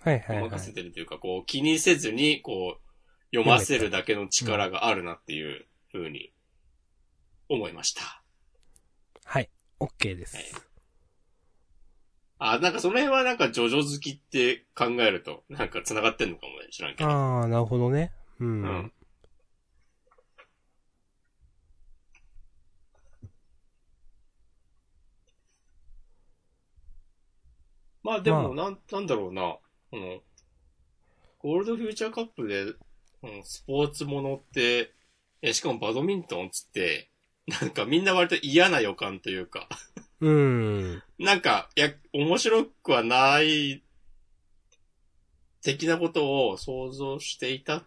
はいはいはいごまか。せてるというか、こう、気にせずに、こう、読ませるだけの力があるなっていう風に思いました。はい。OK です。はいあ、なんかその辺はなんかジョジョ好きって考えると、なんか繋がってんのかもね、知らんけど。ああ、なるほどね。うん。うんまあでも、まなん、なんだろうな。この、ゴールドフューチャーカップで、うん、スポーツものって、え、しかもバドミントンっつって、なんかみんな割と嫌な予感というか、うん。なんか、いや、面白くはない、的なことを想像していた、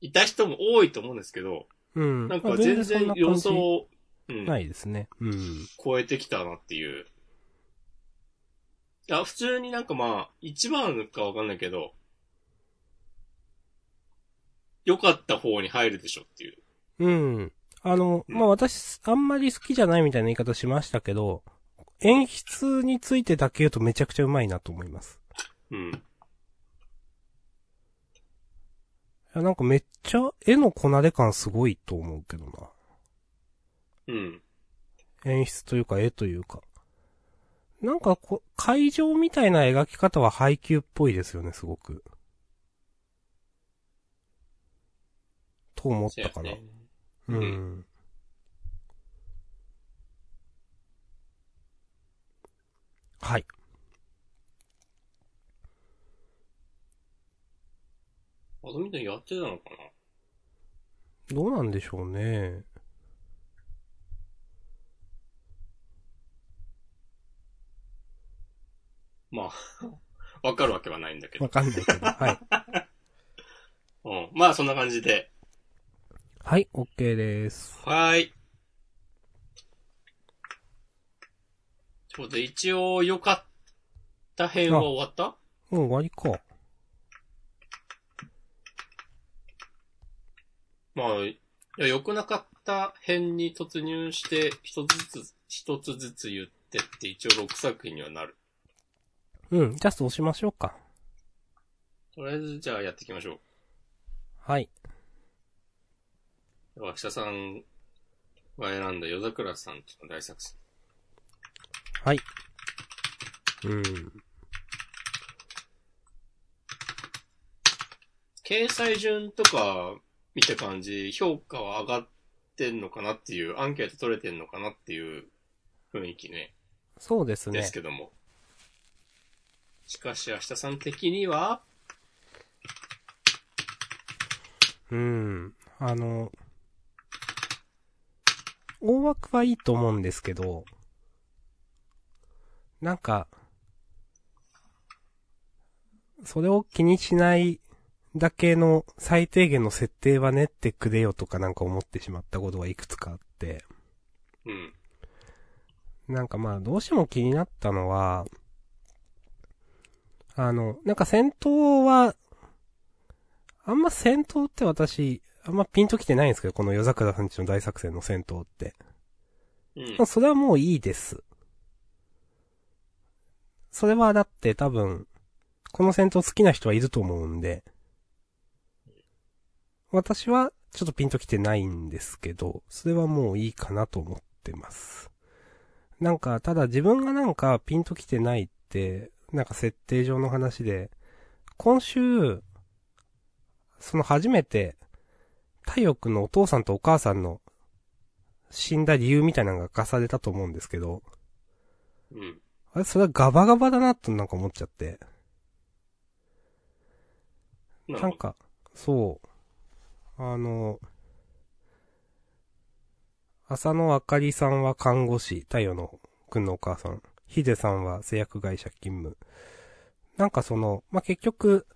いた人も多いと思うんですけど、うん。なんまあか全然予想を、うん、ないですね。うん。超えてきたなっていう。いや、普通になんかまあ、一番かわかんないけど、良かった方に入るでしょっていう。うん。あの、うんまあ、私、あんまり好きじゃないみたいな言い方しましたけど、演出についてだけ言うとめちゃくちゃうまいなと思います。うん。いや、なんかめっちゃ絵のこなれ感すごいと思うけどな。うん。演出というか絵というか。なんかこ、会場みたいな描き方は配給っぽいですよね、すごく。と思ったかな。そうやね。ううんん。はい。バドミントンやってたのかな？どうなんでしょうね。まあ、わかるわけはないんだけどわ。かんないけど。はい。うん。まあ、そんな感じで。はい、OK です。はーい。ちょうど一応良かった編は終わった？もう終わりか。まあ、いや、良くなかった編に突入して、一つずつ、一つずつ言ってって、一応6作品にはなる。うん、じゃあそうしましょうか。とりあえず、じゃあやっていきましょう。はい。では、明日さんが選んだ夜桜さんちの大作戦。はい。うん。掲載順とか見た感じ、評価は上がってんのかなっていう、アンケート取れてんのかなっていう雰囲気ね、そうですねです。けども。しかし、明日さん的には、うん。あの、大枠はいいと思うんですけど、なんか、それを気にしないだけの最低限の設定は練ってくれよとかなんか思ってしまったことがいくつかあって、うん、なんかまあどうしても気になったのは、あの、なんか戦闘は、あんま戦闘って私、あんまピンときてないんですけど、この夜桜さんちの大作戦の戦闘って。うんまあ、それはもういいです。それはだって多分、この戦闘好きな人はいると思うんで、私はちょっとピンときてないんですけど、それはもういいかなと思ってます。なんか、ただ自分がなんかピンときてないって、なんか設定上の話で、今週、その初めて、太陽くんのお父さんとお母さんの死んだ理由みたいなのが明かされたと思うんですけど、うん、あれ、それはガバガバだなとなんか思っちゃって。なんか、そう。あの、浅野あかりさんは看護師、太陽のくんのお母さん。ヒデさんは製薬会社勤務。なんかその、まあ、結局、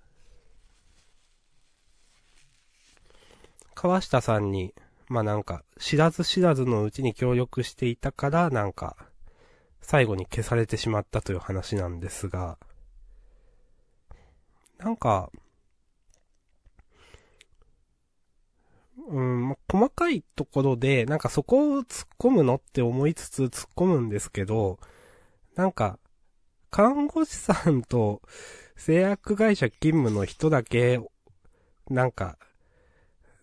川下さんに、まあ、なんか、知らず知らずのうちに協力していたから、なんか、最後に消されてしまったという話なんですが、なんか、うん、ま細かいところで、なんかそこを突っ込むのって思いつつ突っ込むんですけど、なんか、看護師さんと製薬会社勤務の人だけ、なんか、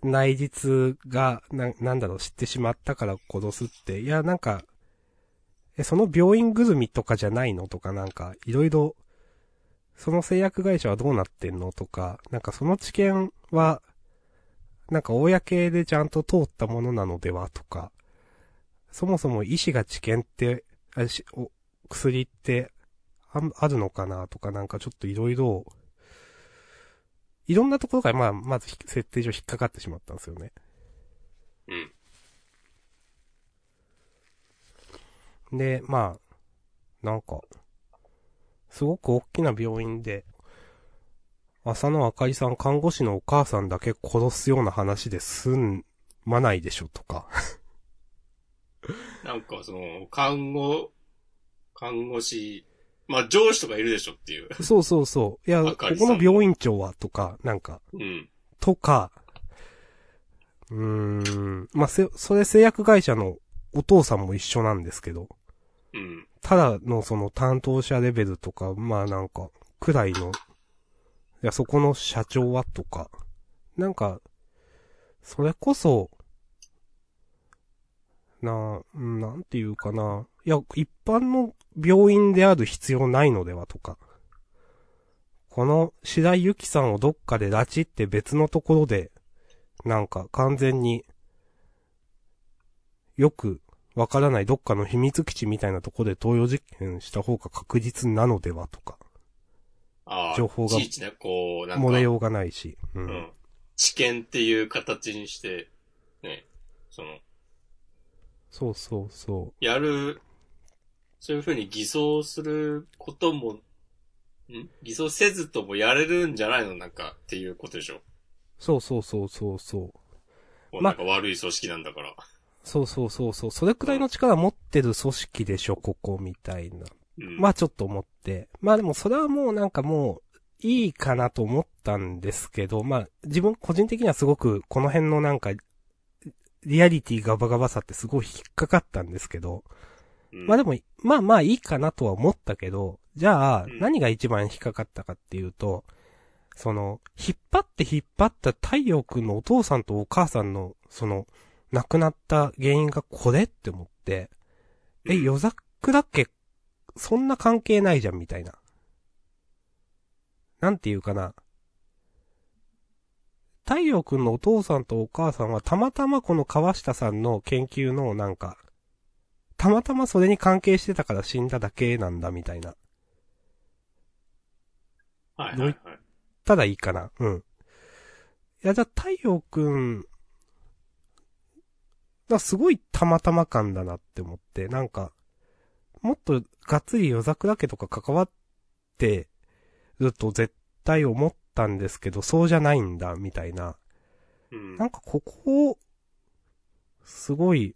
内実が、な、なんだろう、知ってしまったから殺すって、いや、なんか、え、その病院ぐるみとかじゃないのとかなんか、いろいろ、その製薬会社はどうなってんのとか、なんかその知見は、なんか公でちゃんと通ったものなのではとか、そもそも医師が知見って、あしお薬ってあんあるのかなとかなんかちょっといろいろ、いろんなところがまあ、まずひ設定上引っかかってしまったんですよね。うん。で、まあ、なんか、すごく大きな病院で、浅野あかりさん看護師のお母さんだけ殺すような話で済まないでしょとか。なんかその、看護、看護師、まあ上司とかいるでしょっていう。そうそうそう。いや、ここの病院長はとか、なんか、うん。とか、うーん。まあ、せ、それ製薬会社のお父さんも一緒なんですけど、うん。ただのその担当者レベルとか、まあなんか、くらいの、いや、そこの社長はとか、なんか、それこそ、な、うんなんていうかな。いや、一般の病院である必要ないのではとか。この白井由紀さんをどっかで拉致って別のところで、なんか完全に、よくわからないどっかの秘密基地みたいなところで投与実験した方が確実なのではとか、ああ、情報がこう、なんか、漏れようがないし。う。うんん。知見っていう形にして、ね、その、そうそうそやる、そういうふうに偽装することも、ん？偽装せずともやれるんじゃないの？なんか、っていうことでしょ。う。そうそうそうそうそう。なんか悪い組織なんだから。そうそうそうそう。それくらいの力持ってる組織でしょ、ここ、みたいな。うん。まあちょっと思って。まあでもそれはもうなんかもう、いいかなと思ったんですけど、まあ自分個人的にはすごくこの辺のなんか、リアリティガバガバさってすごい引っかかったんですけど、うん、まあでも、まあまあいいかなとは思ったけど、じゃあうん何が一番引っかかったかっていうと、その、引っ張って引っ張った太陽くんのお父さんとお母さんの、その、亡くなった原因がこれって思って、え、うん夜桜家、そんな関係ないじゃん、みたいな。なんていうかな。太陽くんのお父さんとお母さんはたまたまこの川下さんの研究のなんか、たまたまそれに関係してたから死んだだけなんだみたいな。はいはいはい。ただいいかな？うん。いや、じゃあ太陽くん、だすごいたまたま感だなって思って、なんか、もっとがっつり夜桜家とか関わってると絶対思ったんですけど、そうじゃないんだ、みたいな。うん。なんかここを、すごい、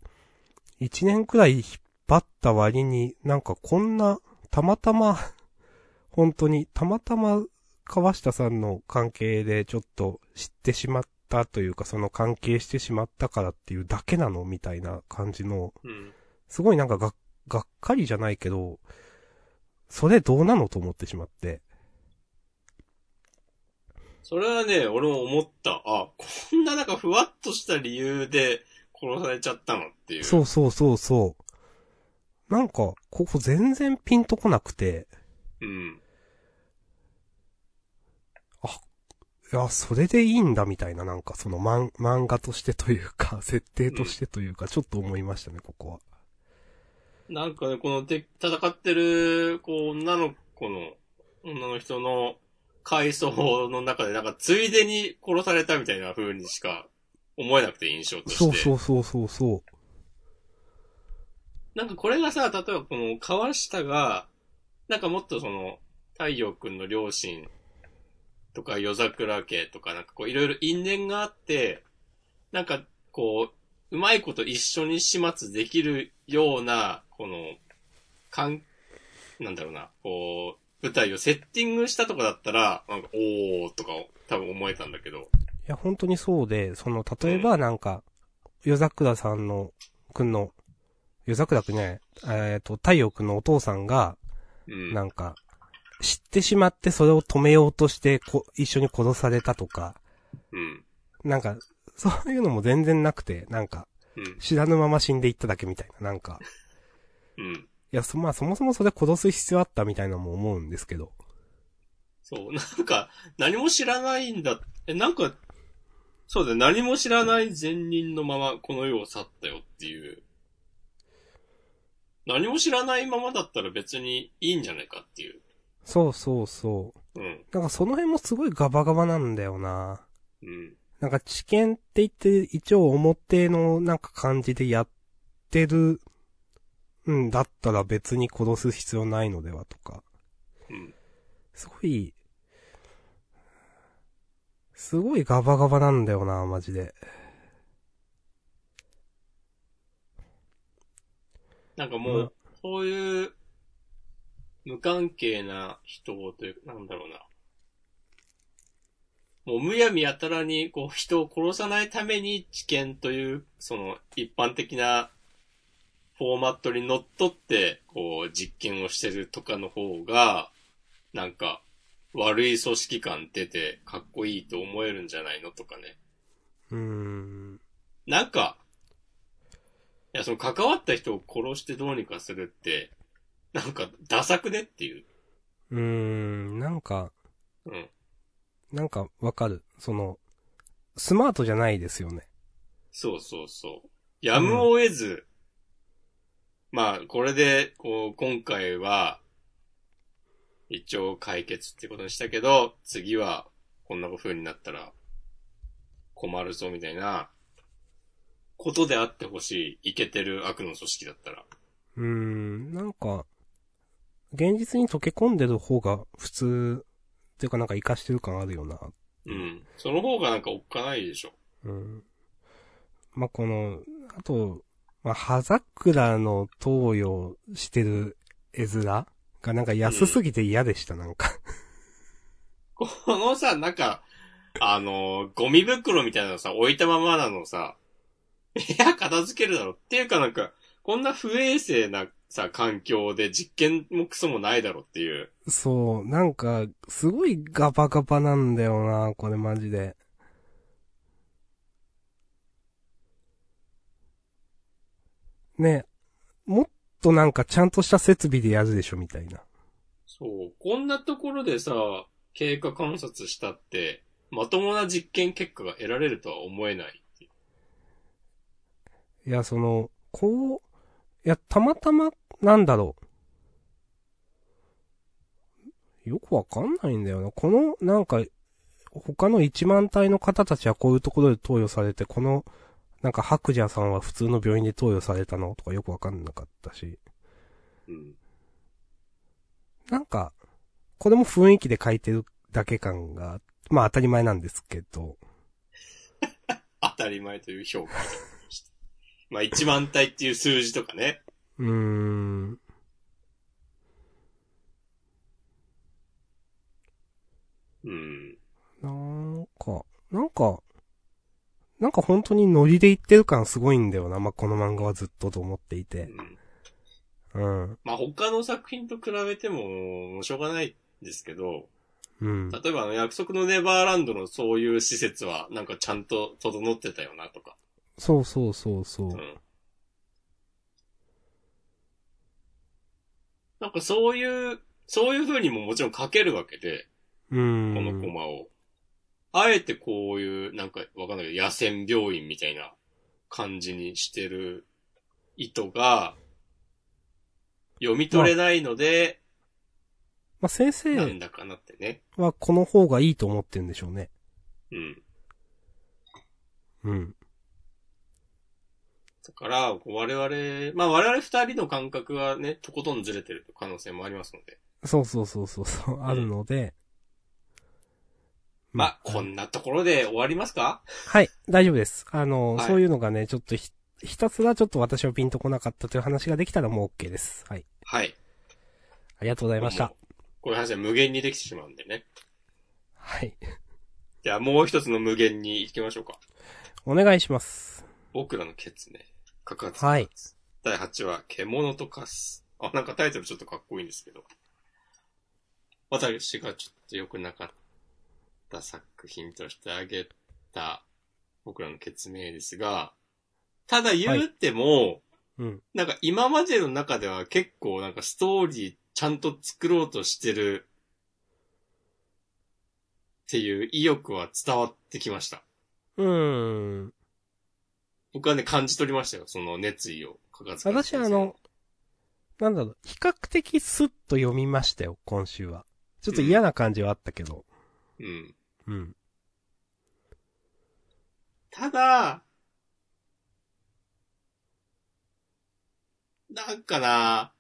一年くらい引っ張った割に、なんかこんな、たまたま、本当に、たまたま、川下さんの関係でちょっと知ってしまったというか、その関係してしまったからっていうだけなのみたいな感じの、うん。すごいなんかが、がっかりじゃないけど、それどうなのと思ってしまって。それはね、俺も思った。あ、こんななんかふわっとした理由で殺されちゃったのっていう。そうそうそうそう。なんか、ここ全然ピンとこなくて、うん。いや、それでいいんだみたいな、なんかその漫漫画としてというか、設定としてというか、ちょっと思いましたね、ここは。なんかね、こので戦ってる、こう、女の子の、女の人の階層の中で、なんかついでに殺されたみたいな風にしか思えなくて印象として。そうそうそうそうそう。なんかこれがさ、例えばこの川下が、なんかもっとその、太陽くんの両親とか夜桜家とかなんかこういろいろ因縁があって、なんかこう、うまいこと一緒に始末できるような、この、かん、なんだろうな、こう、舞台をセッティングしたとかだったら、なんか、おーとか多分思えたんだけど。いや、本当にそうで、その、例えばなんか、夜桜さんの、くんの、夜桜くんね、えっ、と、太陽くんのお父さんが、うん。なんか、知ってしまってそれを止めようとして、こ、一緒に殺されたとか、うん。なんか、そういうのも全然なくて、なんか、うん。知らぬまま死んでいっただけみたいな、なんか、うん。いや、そ、まあそもそもそれ殺す必要あったみたいなのも思うんですけど。そう、なんか、何も知らないんだ。え、なんか、そうだよ、何も知らない善人のままこの世を去ったよっていう。何も知らないままだったら別にいいんじゃないかっていう。そうそうそう。うん。なんかその辺もすごいガバガバなんだよな。うん。なんか知見って言って一応表のなんか感じでやってる、うんだったら別に殺す必要ないのではとか。うん。すごい、すごいガバガバなんだよな、マジで。なんかもう、そういう、無関係な人というか、なんだろうな。もうむやみやたらに、こう、人を殺さないために知見という、その、一般的なフォーマットにのっとって、こう、実験をしてるとかの方が、なんか、悪い組織感出て、かっこいいと思えるんじゃないのとかね。うーん。なんか、いや、その関わった人を殺してどうにかするって、なんか、ダサくねっていう。うーん、なんか、うん。なんかわかる。その、スマートじゃないですよね。そうそうそう。やむを得ず、まあ、これで、こう、今回は、一応解決ってことにしたけど、次は、こんな風になったら、困るぞ、みたいな、ことであってほしい、イケてる悪の組織だったら。うーん、なんか、現実に溶け込んでる方が普通、っていうかなんか活かしてる感あるよな。うん。その方がなんかおっかないでしょ。うん。まあ、この、あと、まあ、葉桜の投与してる絵面がなんか安すぎて嫌でした、なんか。このさ、なんか、あの、ゴミ袋みたいなのさ、置いたままなのさ、部屋片付けるだろっていうかなんか、こんな不衛生なさ、環境で実験もクソもないだろっていう。そう、なんか、すごいガバガバなんだよな、これマジで。ねもっとなんかちゃんとした設備でやるでしょ、みたいな。そう。こんなところでさ、経過観察したって、まともな実験結果が得られるとは思えない。いや、その、こう、いや、たまたま、なんだろう。よくわかんないんだよな。この、なんか、他の1万体の方たちはこういうところで投与されて、この、なんか白蛇さんは普通の病院で投与されたのとかよくわかんなかったし。うん。なんか、これも雰囲気で書いてるだけ感が、まあ当たり前なんですけど。当たり前という評価 まあ、1万体っていう数字とかね。うーん。うん。なんか、なんか、なんか本当にノリで言ってる感すごいんだよな。まあ、この漫画はずっとと思っていて。うん。うん。まあ、他の作品と比べても、しょうがないんですけど、うん。例えばあの、約束のネバーランドのそういう施設は、なんかちゃんと整ってたよな、とか。そうそうそうそうう。ん。なんかそういう、そういう風にももちろん書けるわけで、うん。このコマを。あえてこういう、なんかわかんないけど、野戦病院みたいな感じにしてる意図が、読み取れないので、まあ、先な生んだかなってね。はこの方がいいと思ってんでしょうね。うん。うん。だから、我々、まあ我々二人の感覚はね、とことんずれてる可能性もありますので。そうそうそうそうそう、あるので。まあ、こんなところで終わりますか？はい、大丈夫です。あの、はいそういうのがね、ちょっとひ、ひたすらちょっと私はピンとこなかったという話ができたらもう OK です。はい。はい。ありがとうございました。こういう話は無限にできてしまうんでね。はい。じゃあもう一つの無限に行きましょうか。お願いします。僕らのケツね。告発。はい。第8話、獣と化す。あ、なんかタイトルちょっとかっこいいんですけど。私がちょっと良くなかった作品として挙げた僕らの決明ですが、ただ言うても、うん。なんか今までの中では結構なんかストーリーちゃんと作ろうとしてるっていう意欲は伝わってきました。うーん。僕はね、感じ取りましたよ。その熱意を。かかつか私あの、なんだろう、比較的スッと読みましたよ、今週は。ちょっと嫌な感じはあったけど。うん。うん。ただ、なんかな、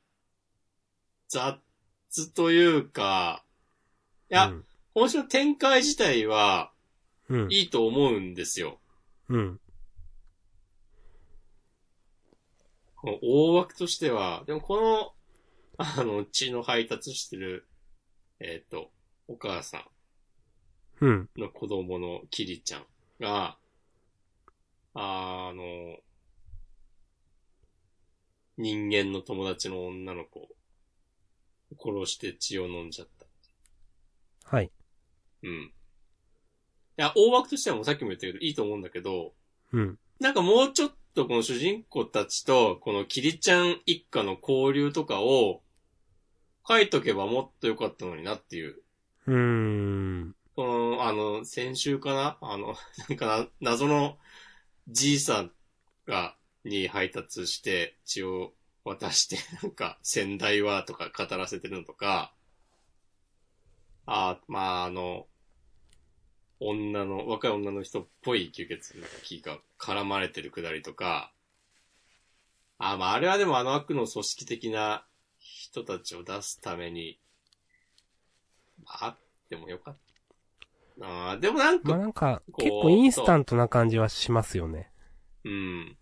雑というか、いや、うん。今週の展開自体はうん。いいと思うんですよ。うん。この大枠としては、でもこの、あの、血の配達してる、えっ、と、お母さうん。の子供のキリちゃんが、あの、人間の友達の女の子を殺して血を飲んじゃった。はい。うん。いや、大枠としてはもうさっきも言ったけど、いいと思うんだけど、うん。なんかもうちょっとこの主人公たちと、このキリちゃん一家の交流とかを、書いとけばもっと良かったのになっていう。うーん。この、あの、先週かな？あの、なんかな、謎のじいさんが、に配達して血を渡して、なんか、先代はとか語らせてるのとか、あまあ、あの、女の、若い女の人っぽい吸血の気が絡まれてるくだりとか、あまあ、あれはでもあの悪の組織的な人たちを出すために、あってもよかった。ああ、でもなんか、まあなんか、結構インスタントな感じはしますよね。うん。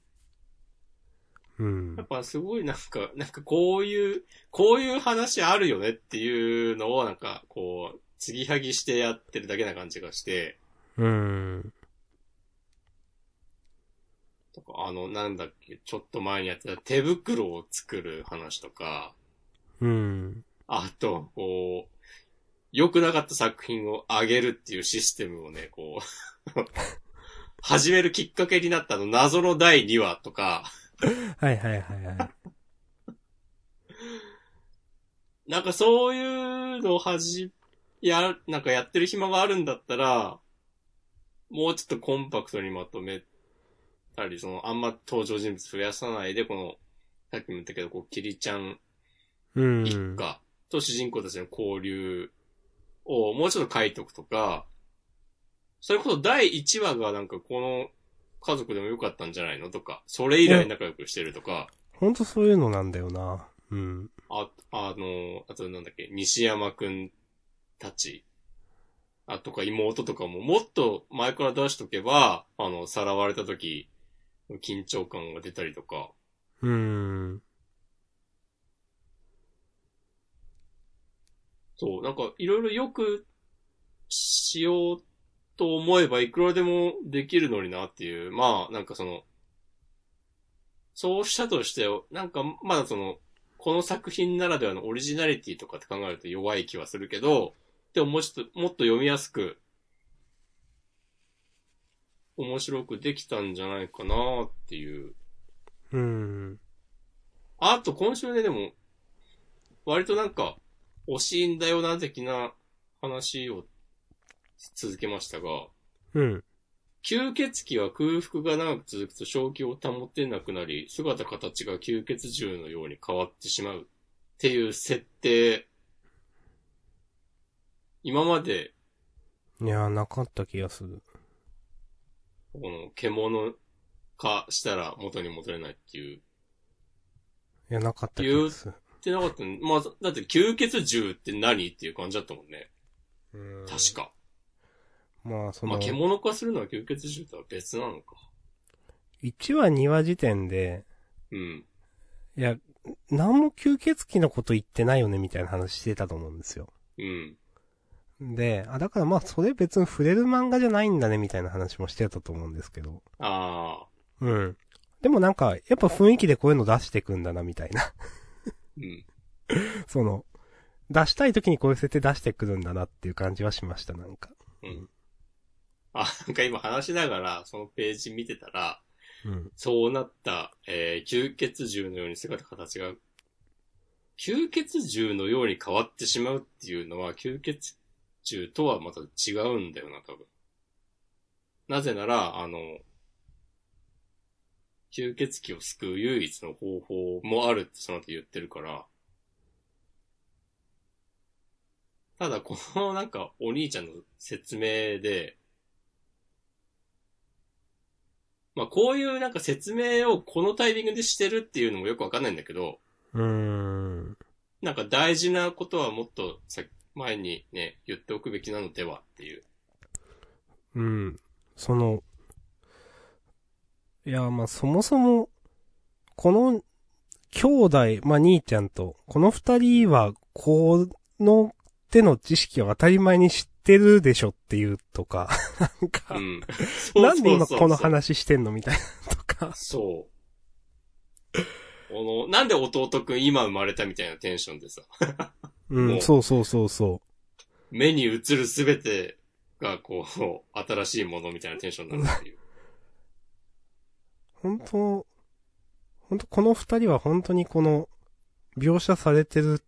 うんやっ。ぱすごいなんか、なんかこういう、こういう話あるよねっていうのをなんか、こう、継ぎはぎしてやってるだけな感じがして、うーん。とかあの、なんだっけ、ちょっと前にやってた手袋を作る話とか、うん。あと、こう、良くなかった作品を上げるっていうシステムをね、こう、始めるきっかけになったあの謎の第2話とか、はいはいはいはい。なんかそういうのをはじ、や、なんかやってる暇があるんだったら、もうちょっとコンパクトにまとめたり、その、あんま登場人物増やさないで、この、さっきも言ったけど、こう、キリちゃんうん。一家と主人公たちの交流をもうちょっと書いとくとか、それこそ第1話がなんかこの家族でもよかったんじゃないの？とか、それ以来仲良くしてるとか、ほんとそういうのなんだよな。うん。あ、あの、あとなんだっけ、西山くんたち、あとか妹とかももっと前から出しとけば、あの、さらわれた時、緊張感が出たりとか、うーん。そう、なんかいろいろよくしようと思えばいくらでもできるのになっていう、まあなんかその、そうしたとして、なんかまだその、この作品ならではのオリジナリティとかって考えると弱い気はするけど、でももうちょっと、もっと読みやすく、面白くできたんじゃないかなっていう。うん。あと今週ね、でも、割となんか、惜しいんだよな、的な話を続けましたが、うん。吸血鬼は空腹が長く続くと正気を保てなくなり、姿形が吸血獣のように変わってしまうっていう設定、今まで、いや、なかった気がする。この獣化したら元に戻れないっていう、いや、なかった気がする。ってなかったのまあ、だって吸血獣って何っていう感じだったもんね。うん確。か。まあ、そのまあ、、獣化するのは吸血獣とは別なのか。1話2話時点で、うん。いや、何も吸血鬼のこと言ってないよね、みたいな話してたと思うんですよ。うん。で、あ、だからまあ、それ別に触れる漫画じゃないんだね、みたいな話もしてたと思うんですけど。ああ。うん。でもなんか、やっぱ雰囲気でこういうの出してくんだな、みたいな。うん。その、出したい時にこういう設定出してくるんだなっていう感じはしました、なんか。うん。あ、なんか今話しながら、そのページ見てたら、うん。そうなった、えー、吸血獣のように姿形が、吸血獣のように変わってしまうっていうのは、吸血獣とはまた違うんだよな、多分。なぜなら、あの、吸血鬼を救う唯一の方法もあるってその後言ってるから、ただ、このなんか、お兄ちゃんの説明で、まあ、こういうなんか説明をこのタイミングでしてるっていうのもよくわかんないんだけど、うーん。なんか大事なことはもっとさ前にね、言っておくべきなのではっていう。うん。その、いや、まあ、そもそも、この、兄弟、まあ、兄ちゃんと、この二人は、この手の知識を当たり前に知ってるでしょっていうとか、なんか、うん。なんで今そうそうそうこの話してんのみたいなとか。そう。この、なんで弟くん今生まれたみたいなテンションでさ、うん、もうそうそうそうそ目に映るすべてがこう、新しいものみたいなテンションになるっていう。う。本当本当この二人は本当にこの、描写されてる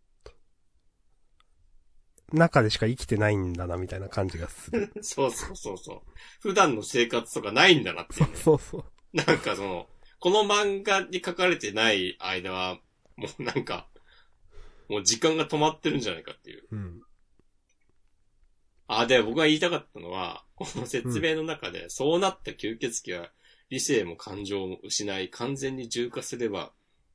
中でしか生きてないんだな、みたいな感じがする。そうそうそうそう。普段の生活とかないんだなっていうね。そうそう。なんかその、この漫画に書かれてない間は、もうなんか、もう時間が止まってるんじゃないかっていう。うん。あ、で、僕が言いたかったのは、この説明の中で、そうなった吸血鬼は、理性も感情も失い、完全に重化すれば、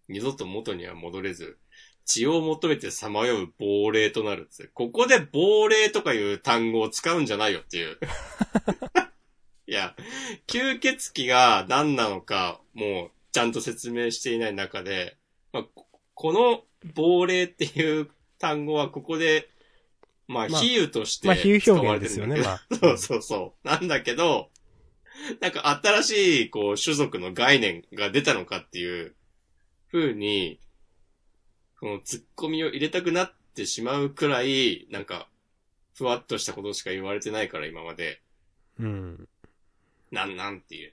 二度と元には戻れず、血を求めてさまよう亡霊となるってここで亡霊とかいう単語を使うんじゃないよっていう。いや、吸血鬼が何なのか、もう、ちゃんと説明していない中で、まあ、ここの亡霊っていう単語はここで、まあ、まあ比喩としてまあ、比喩表現ですよね、まあ。そうそうそう。なんだけど、なんか新しい、こう、種族の概念が出たのかっていう風に、このツッコミを入れたくなってしまうくらい、なんか、ふわっとしたことしか言われてないから、今まで。うん。なんなんっていう。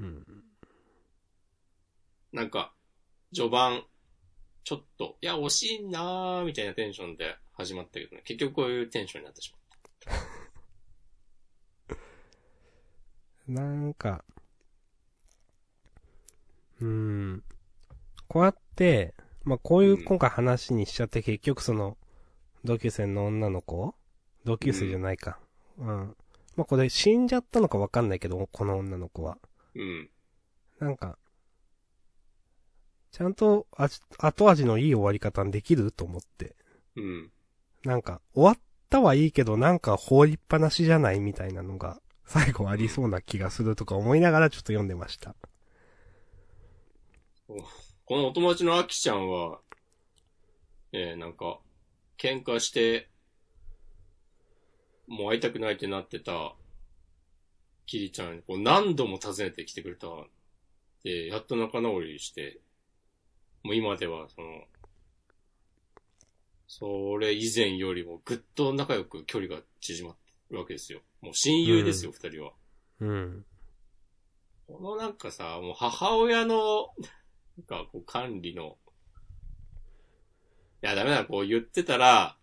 うん。なんか、序盤、ちょっと、いや、惜しいなーみたいなテンションで始まったけどね。結局こういうテンションになってしまなんか、うーん。こうやって、まあ、こういう今回話にしちゃって結局その、同級生の女の子？同級生じゃないか。うん。まあ、これ死んじゃったのかわかんないけど、この女の子は。う。うん。なんか、ちゃんと味後味のいい終わり方にできると思って。うん。なんか、終わったはいいけど、なんか放りっぱなしじゃない？みたいなのが、最後ありそうな気がするとか思いながらちょっと読んでました。このお友達のアキちゃんは、えー、なんか、喧嘩して、もう会いたくないってなってた、キリちゃんにこう何度も訪ねてきてくれた。で、やっと仲直りして、もう今では、その、それ以前よりもぐっと仲良く距離が縮まってるわけですよ。もう親友ですよ、二、人は。うん。このなんかさ、もう母親の、なんかこう管理の、いやダメだ、こう言ってたら、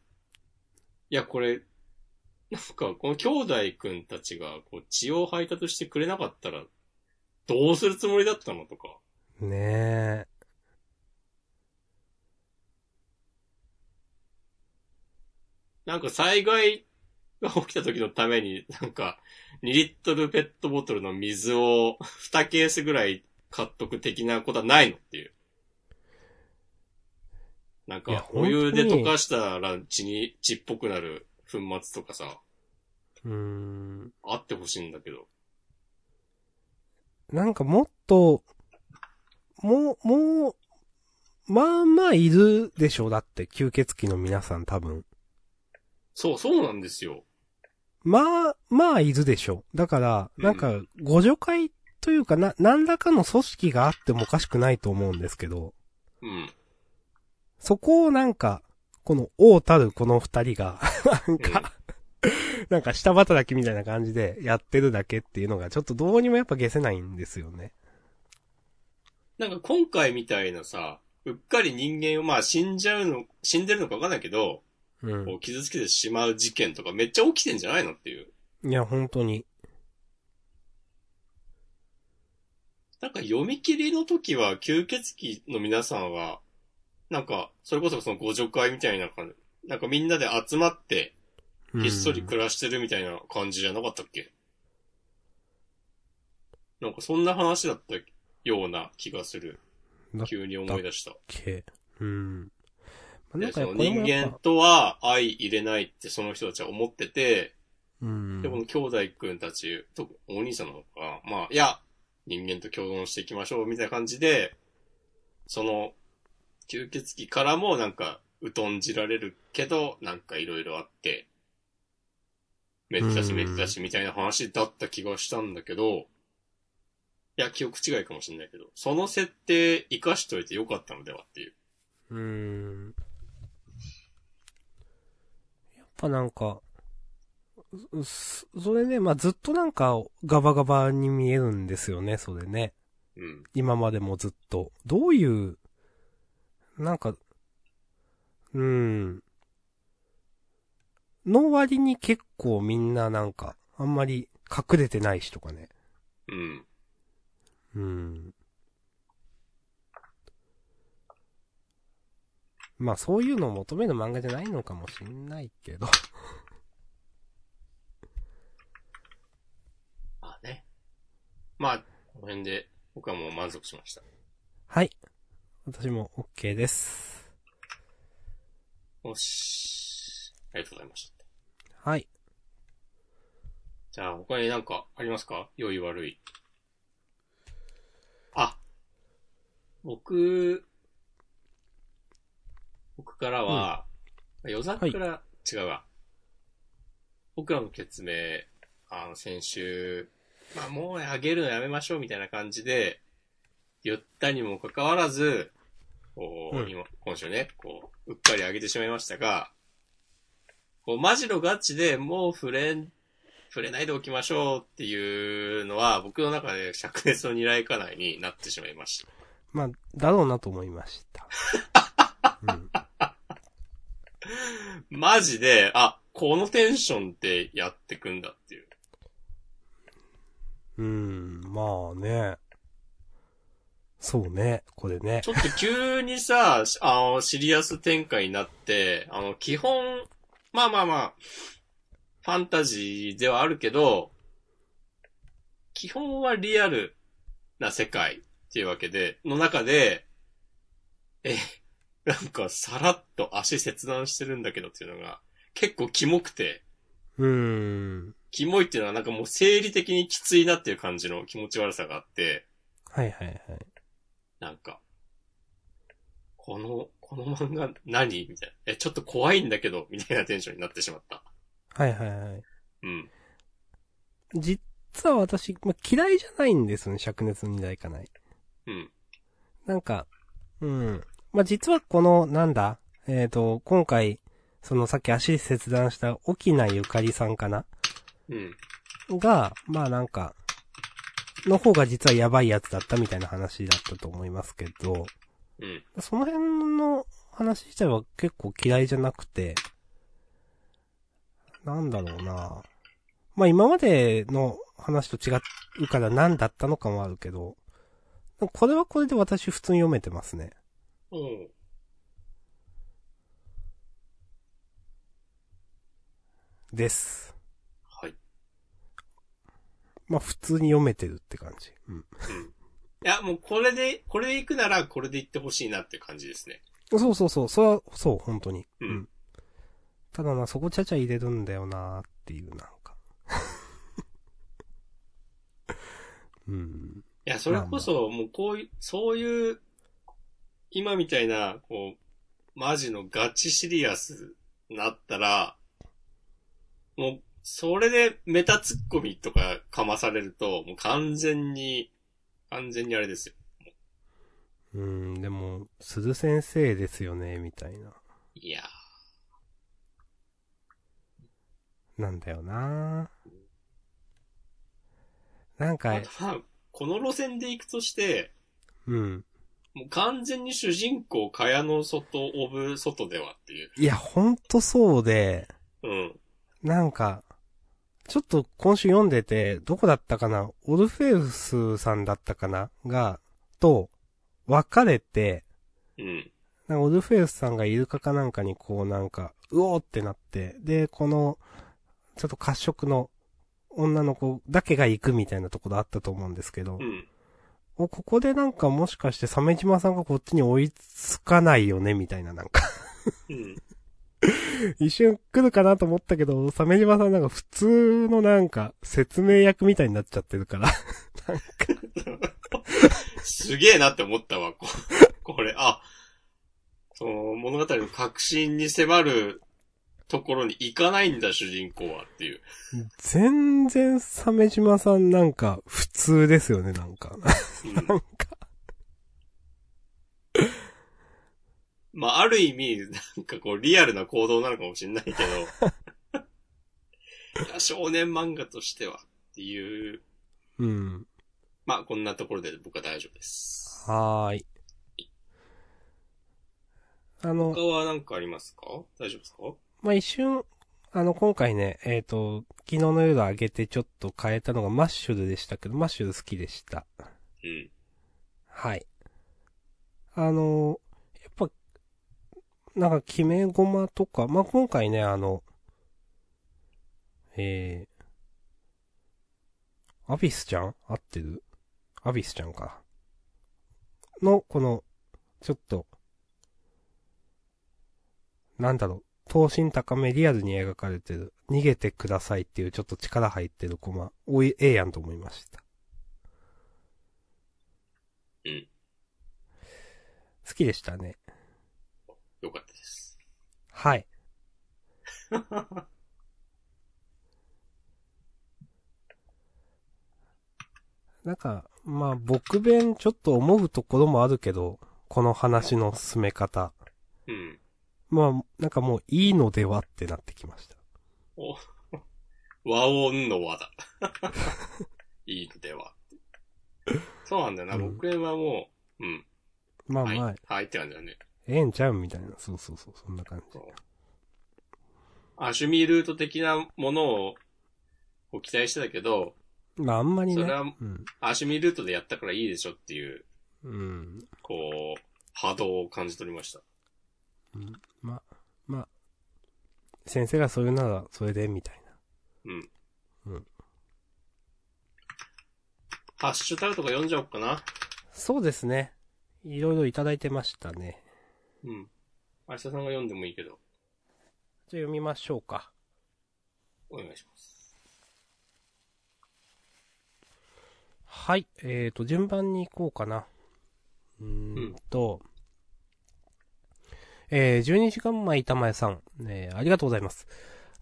いやこれ、なんかこの兄弟くんたちがこう血を配達してくれなかったら、どうするつもりだったのとか。ねなんか災害が起きた時のために、なんか、2リットルペットボトルの水を 2ケースぐらい買っとく的なことはないのっていう。なんいやか、お湯で溶かしたら血に、血っぽくなる粉末とかさ、え。うーん。あってほしいんだけど。なんかもっと、もう、もう、まあまあいるでしょ、だって、吸血鬼の皆さん多分。そう、そうなんですよ。まあ、まあいるでしょ。だから、うんなんか、互助会というかな、何らかの組織があってもおかしくないと思うんですけど、うん。そこをなんか、この王たるこの二人が、なんか、なんか下働きみたいな感じでやってるだけっていうのがちょっとどうにもやっぱ消せないんですよね。なんか今回みたいなさ、うっかり人間をまあ死んじゃうの、死んでるのかわかんないけど、うこう傷つけてしまう事件とかめっちゃ起きてんじゃないのっていう。ん。いや、本当に。なんか読み切りの時は吸血鬼の皆さんは、なんか、それこそその互助会みたいな感じ、なんかみんなで集まって、ひっそり暮らしてるみたいな感じじゃなかったっけ、なんかそんな話だったような気がする。急に思い出した。け？うん。まあで、そのこれ人間とは相入れないってその人たちは思ってて、うん。で、この兄弟くんたち、とお兄さんなのか、まあ、いや、人間と共存していきましょう、みたいな感じで、その、吸血鬼からもなんか、疎んじられるけど、なんかいろいろあって、めっちゃしめっちゃしみたいな話だった気がしたんだけど、いや、記憶違いかもしれないけど、その設定活かしといてよかったのではっていう。うーん。やっぱなんか、そそれね、まあ、ずっとなんかガバガバに見えるんですよね、それね。うん。今までもずっと。どういう、なんか、うーん。の割に結構みんななんか、あんまり隠れてないしとかね。うん。うん。まあそういうのを求める漫画じゃないのかもしんないけど。まあね。まあ、この辺で僕はもう満足しました。はい。私も OK です。よし。ありがとうございました。はい。じゃあ、他になんかありますか？良い悪い。あ、僕、僕からは、夜桜、違うわ。僕らの決明、あの、先週、まあもうあげるのやめましょうみたいな感じで、言ったにもかかわらず、こう、うん今、今週ね、こう、うっかりあげてしまいましたが、こう、マジのガチでもう触れん、触れないでおきましょうっていうのは、僕の中で灼熱の二来家内になってしまいました。まあ、だろうなと思いました。うん。マジで、あ、このテンションでやってくんだっていう。うん、まあね。そうね、これねち。ょっと急にさ、しあの、シリアス展開になって、あの、基本、まあまあまあ、ファンタジーではあるけど、基本はリアルな世界っていうわけで、の中で、え、なんかさらっと足切断してるんだけどっていうのが、結構キモくて、うーん。キモいっていうのはなんかもう生理的にきついなっていう感じの気持ち悪さがあって、はいはいはい。なんか、この、この漫画何みたいな。え、ちょっと怖いんだけど、みたいなテンションになってしまった。はいはいはい。うん。実は私、まあ、嫌いじゃないんですよね、灼熱の二代かない。うん。なんか、うん。まあ、実はこの、なんだ、えっ、と、今回、そのさっき足切断した沖名ゆかりさんかな？うん。が、まあなんか、の方が実はやばいやつだったみたいな話だったと思いますけど、うん。その辺の話自体は結構嫌いじゃなくて、なんだろうなまあ今までの話と違うから何だったのかもあるけど、これはこれで私普通に読めてますね。うん。です。はい。まあ普通に読めてるって感じ。うん。うん。いや、もうこれで、これで行くならこれで行ってほしいなって感じですね。そうそうそう、それは、そう、本当に。うんただな、そこちゃちゃ入れるんだよなーっていう、なんか。うん。いや、それこそ、もうこういう、そういう、今みたいな、こう、マジのガチシリアスになったら、もう、それでメタツッコミとかかまされると、もう完全に、完全にあれですよ。うん、でも、鈴先生ですよね、みたいな。いやなんだよななんー。かこの路線で行くとして、うん。もう完全に主人公、蚊帳の外、オブ外ではっていう。いや、ほんとそうで、うん。なんか、ちょっと今週読んでて、どこだったかな？オルフェウスさんだったかな？が、と、別れて、うん。なんかオルフェウスさんがイルカかなんかにこうなんか、うおーってなって、で、この、ちょっと褐色の女の子だけが行くみたいなところあったと思うんですけど、うん。おここでなんかもしかして鮫島さんがこっちに追いつかないよね？みたいななんか、うん。一瞬来るかなと思ったけど、鮫島さんなんか普通のなんか説明役みたいになっちゃってるから、すげえなって思ったわ、ここれ。あ、その物語の核心に迫るところに行かないんだ、主人公はっていう。全然、鮫島さんなんか、普通ですよね、なんか。うんなんか。まあ、ある意味、なんかこう、リアルな行動なのかもしれないけど、いや、少年漫画としてはっていう、うん。まあ、こんなところで僕は大丈夫です。はーい。あの他、は何かありますか？大丈夫ですか？まあ、一瞬、あの、今回ね、えっ、と、昨日の夜上げてちょっと変えたのがマッシュルでしたけど、マッシュル好きでした。うん。はい。あの、やっぱ、なんか、決めゴマとか、まあ、今回ね、あの、えー、アビスちゃん？合ってる？アビスちゃんか。の、この、ちょっと、なんだろう、等身高めリアルに描かれてる、逃げてくださいっていうちょっと力入ってるコマ、おい、ええやんと思いました。うん。好きでしたね。よかったです。はい。なんか、まあ僕弁ちょっと思うところもあるけど、この話の進め方。うん。まあ、なんかもういいのではってなってきました。お、和音の和だ。いいのでは。そうなんだよな。うん僕はもう、うん。はい。まあまあ、はいって感じだね。ええんちゃうみたいな。そうそうそう、そんな感じ。アシュミルート的なものを期待してたけど、まああんまりね。それはうん。アシュミルートでやったからいいでしょっていう、うん。こう、波動を感じ取りました。うん、まあ、まあ、先生がそういうならそれで、みたいな。うん。うん。ハッシュタグとか読んじゃおうかな。そうですね。いろいろいただいてましたね。うん。明日さんが読んでもいいけど、じゃあ読みましょうか。お願いします。はい。えーと、順番に行こうかな。うーんと、えー、12時間前板前さん、えー、ありがとうございます。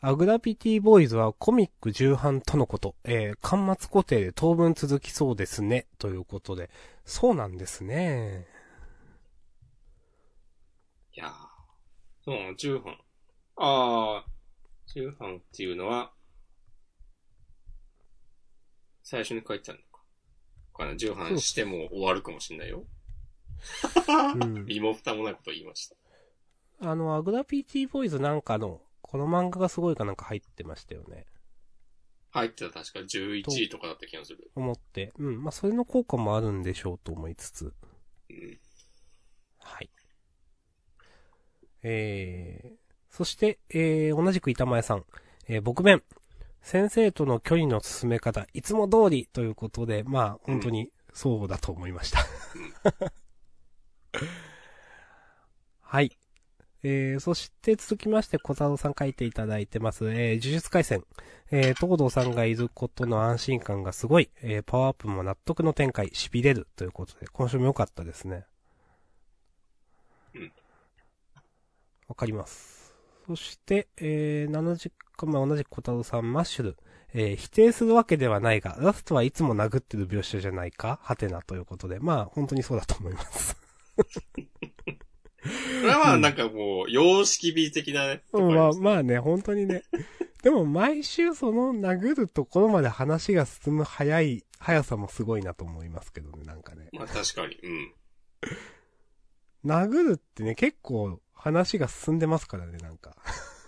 アグラビティボーイズはコミック重版とのこと、えー、端末固定で当分続きそうですね、ということで。そうなんですね。いやー。そう、重版。あー、重版っていうのは、最初に書いてたのか。かな、重版しても終わるかもしんないよ。うん。身も蓋もないことを言いました。あの、アグラビティボーイズなんかの、この漫画がすごいかなんか入ってましたよね。入ってた確か11位とかだった気がする。思って。うん。まあ、それの効果もあるんでしょうと思いつつ。うん。はい。えー、そして、えー、同じく板前さん。えー、僕弁。先生との距離の進め方、いつも通りということで、まあ、本当にそうだと思いました。はい。えー、そして続きまして、小太郎さん書いていただいてます。えー、呪術回戦。えー、東堂さんがいることの安心感がすごい。えー、パワーアップも納得の展開、痺れるということで、今週も良かったですね。うんわかります。そして、えー、70日前同じく小太郎さん、マッシュル。えー、否定するわけではないが、ラストはいつも殴ってる描写じゃないか？はてなということで、まあ、本当にそうだと思います。これはまあなんかもう、様式美的なね。うん、まあ、まあね、本当にね。でも毎週その殴るところまで話が進む早い、速さもすごいなと思いますけどね、なんかね。まあ確かに。うん。殴るってね、結構話が進んでますからね、なんか。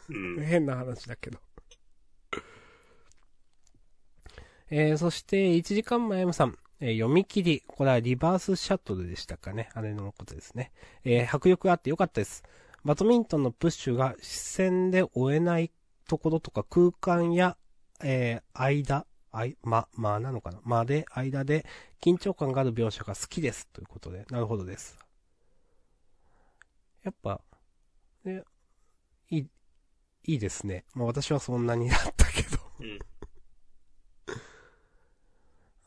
うん。変な話だけど。えー、そして、1時間前 M さん、え読み切り。これはリバースシャトルでしたかね。あれのことですね。えー迫力あってよかったです。バドミントンのプッシュが視線で追えないところとか空間や、えー間、あい、ま、まなのかなまで、間で緊張感がある描写が好きです。ということで、なるほどです。やっぱ、ね、いい、いいですね。まあ私はそんなにだったけど。うん。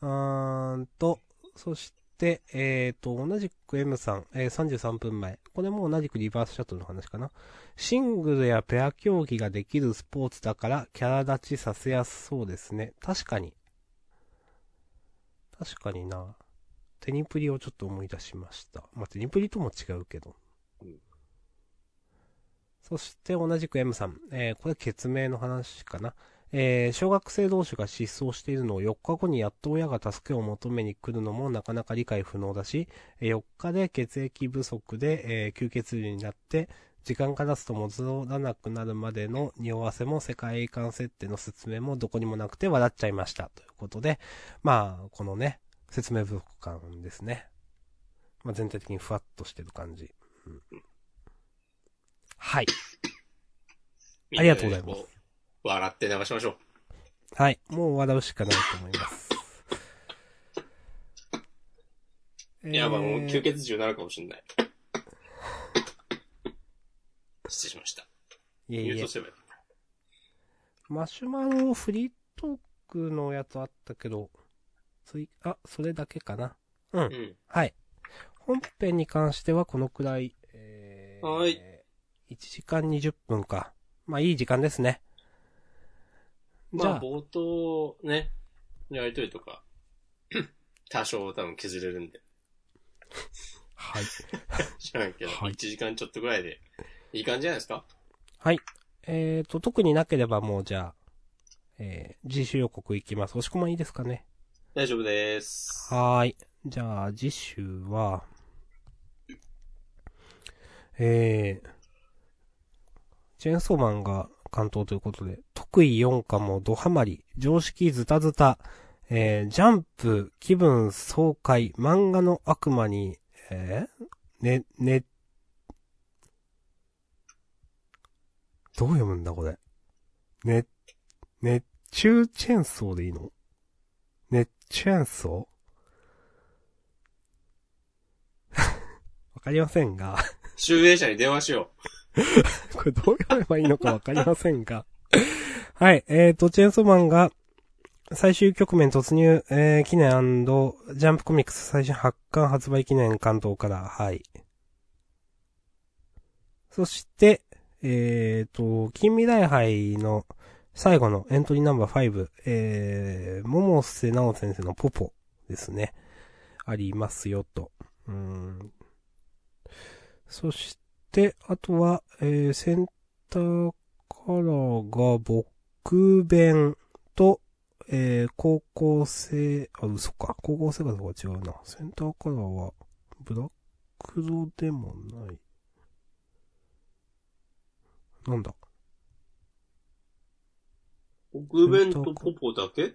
うーんと、そして、えーと、同じく M さん、えー33分前。これも同じくリバースシャトルの話かな。シングルやペア競技ができるスポーツだから、キャラ立ちさせやすそうですね。確かに。確かにな。テニプリをちょっと思い出しました。まあ、テニプリとも違うけど。うんそして同じく M さん。えーこれ決明の話かな。えー小学生同士が失踪しているのを4日後にやっと親が助けを求めに来るのもなかなか理解不能だし、えー4日で血液不足で、えー吸血流になって、時間が経つと戻らなくなるまでの匂わせも世界観設定の説明もどこにもなくて笑っちゃいました。ということで、まあ、このね、説明不足感ですね。まあ、全体的にふわっとしてる感じ。うんはい。ありがとうございます笑って流しましょう。はい。もう笑うしかないと思います。いや、まあもうえー吸血獣になるかもしんない。失礼しました。いえいえ。マシュマロフリートークのやつあったけど、つい、あ、それだけかな。うん。うん。はい。本編に関してはこのくらい、えー、はい。1時間20分か。まあいい時間ですね。まあ冒頭ね、やりとりとか、多少多分削れるんで。はい。知らないけど、はい1時間ちょっとぐらいで、いい感じじゃないですか？はい。えーと、特になければもうじゃあ、えー、次週予告いきます。押し込まんいいですかね？大丈夫です。はーい。じゃあ、次週は、えー、チェーンソーマンが関東ということで、得意4課もドハマり、常識ズタズタ、えー、ジャンプ、気分爽快、漫画の悪魔に、えー、ね、ね、どう読むんだこれ？ね、熱中チェーンソーでいいの？熱中チェーンソー？わかりませんが、集英社に電話しよう。これどう読めばいいのかわかりませんが。はい、えーと、チェーンソーマンが、最終局面突入、えー、記念ジャンプコミックス最新発刊発売記念関東から、はい。そして、えーと、近未来杯の最後のエントリーナンバー5、えー、桃瀬直先生のポポですね。ありますよ、と。うん。そしてて、あとは、えー、センターカラーが僕弁と、えー、高校生、あ、嘘か。高校生がとか違うな。センターカラーは、ブラックドでもない。なんだ？う。国弁とポポだけ？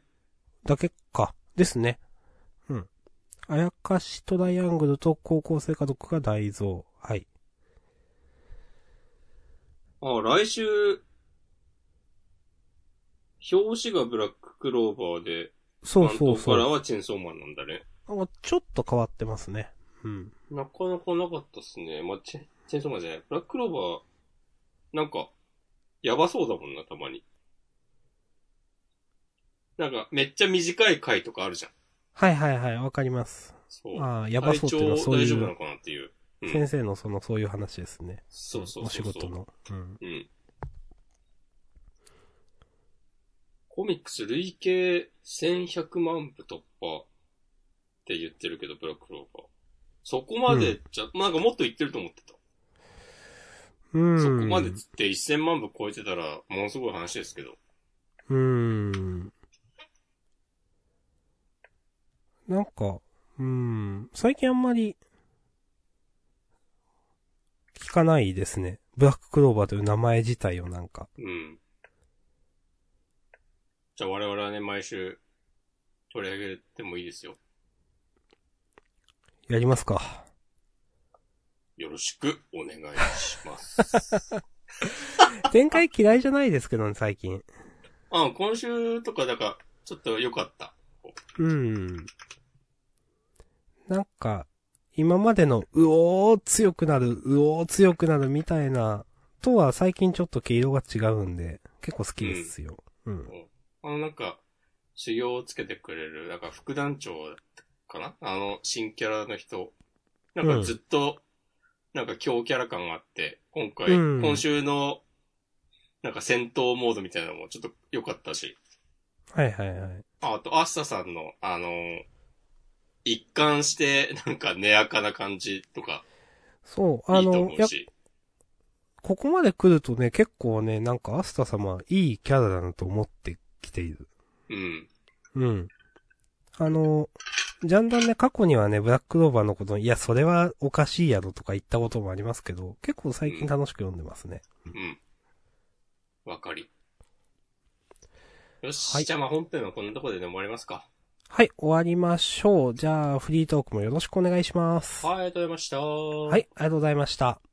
だけか。ですね。うん。あやかしトライアングルと高校生家族が大蔵。はい。あ、来週、表紙がブラッククローバーで、そうそうそ関東からう。はチェーンソーマンなんだね。あちょっと変わってますね。うん。なかなかなかったっすね。まあ、チェチェーンソーマンじゃない。ブラッククローバー、なんか、やばそうだもんな、たまに。なんか、めっちゃ短い回とかあるじゃん。はいはいはい、わかります。そう。ああ、やばそうっていうのはそういう、大丈夫なのかなっていう。うん先生のその、そういう話ですね。そうそうそうそう。お仕事の。うん。うん。コミックス累計1100万部突破って言ってるけど、ブラッククローバー。そこまでじゃ、なんかもっと言ってると思ってた。うん。そこまでつって1000万部超えてたら、ものすごい話ですけど。うーん。なんか、うーん。最近あんまり、聞かないですね。ブラッククローバーという名前自体をなんか。うん。じゃあ我々はね、毎週取り上げてもいいですよ。やりますか。よろしくお願いします。展開嫌いじゃないですけどね、最近。あ、今週とか、だから、ちょっと良かった。うん。なんか、今までの、うおー強くなる、うおー強くなるみたいな、とは最近ちょっと毛色が違うんで、結構好きですよ。うん。あの、なんか、修行をつけてくれる、なんか副団長かな？あの、新キャラの人。なんかずっと、なんか強キャラ感があって、今回、うん今週の、なんか戦闘モードみたいなのもちょっと良かったし。はいはいはい。ああと、アッサさんの、あのー一貫して、なんか、寝やかな感じとか、そう、あいいとの、や、思うし。ここまで来るとね、結構ね、なんかアスタ様、いいキャラだなと思ってきている。うん。うん。あの、ジャンダンね、過去にはね、ブラックローバーのこと、いや、それはおかしいやろとか言ったこともありますけど、結構最近楽しく読んでますね。うん。わかり。よし。はいじゃあまあ本編はこんなところでね終わりますか。はい、終わりましょう。じゃあ、フリートークもよろしくお願いします。はい、ありがとうございました。はい、ありがとうございました。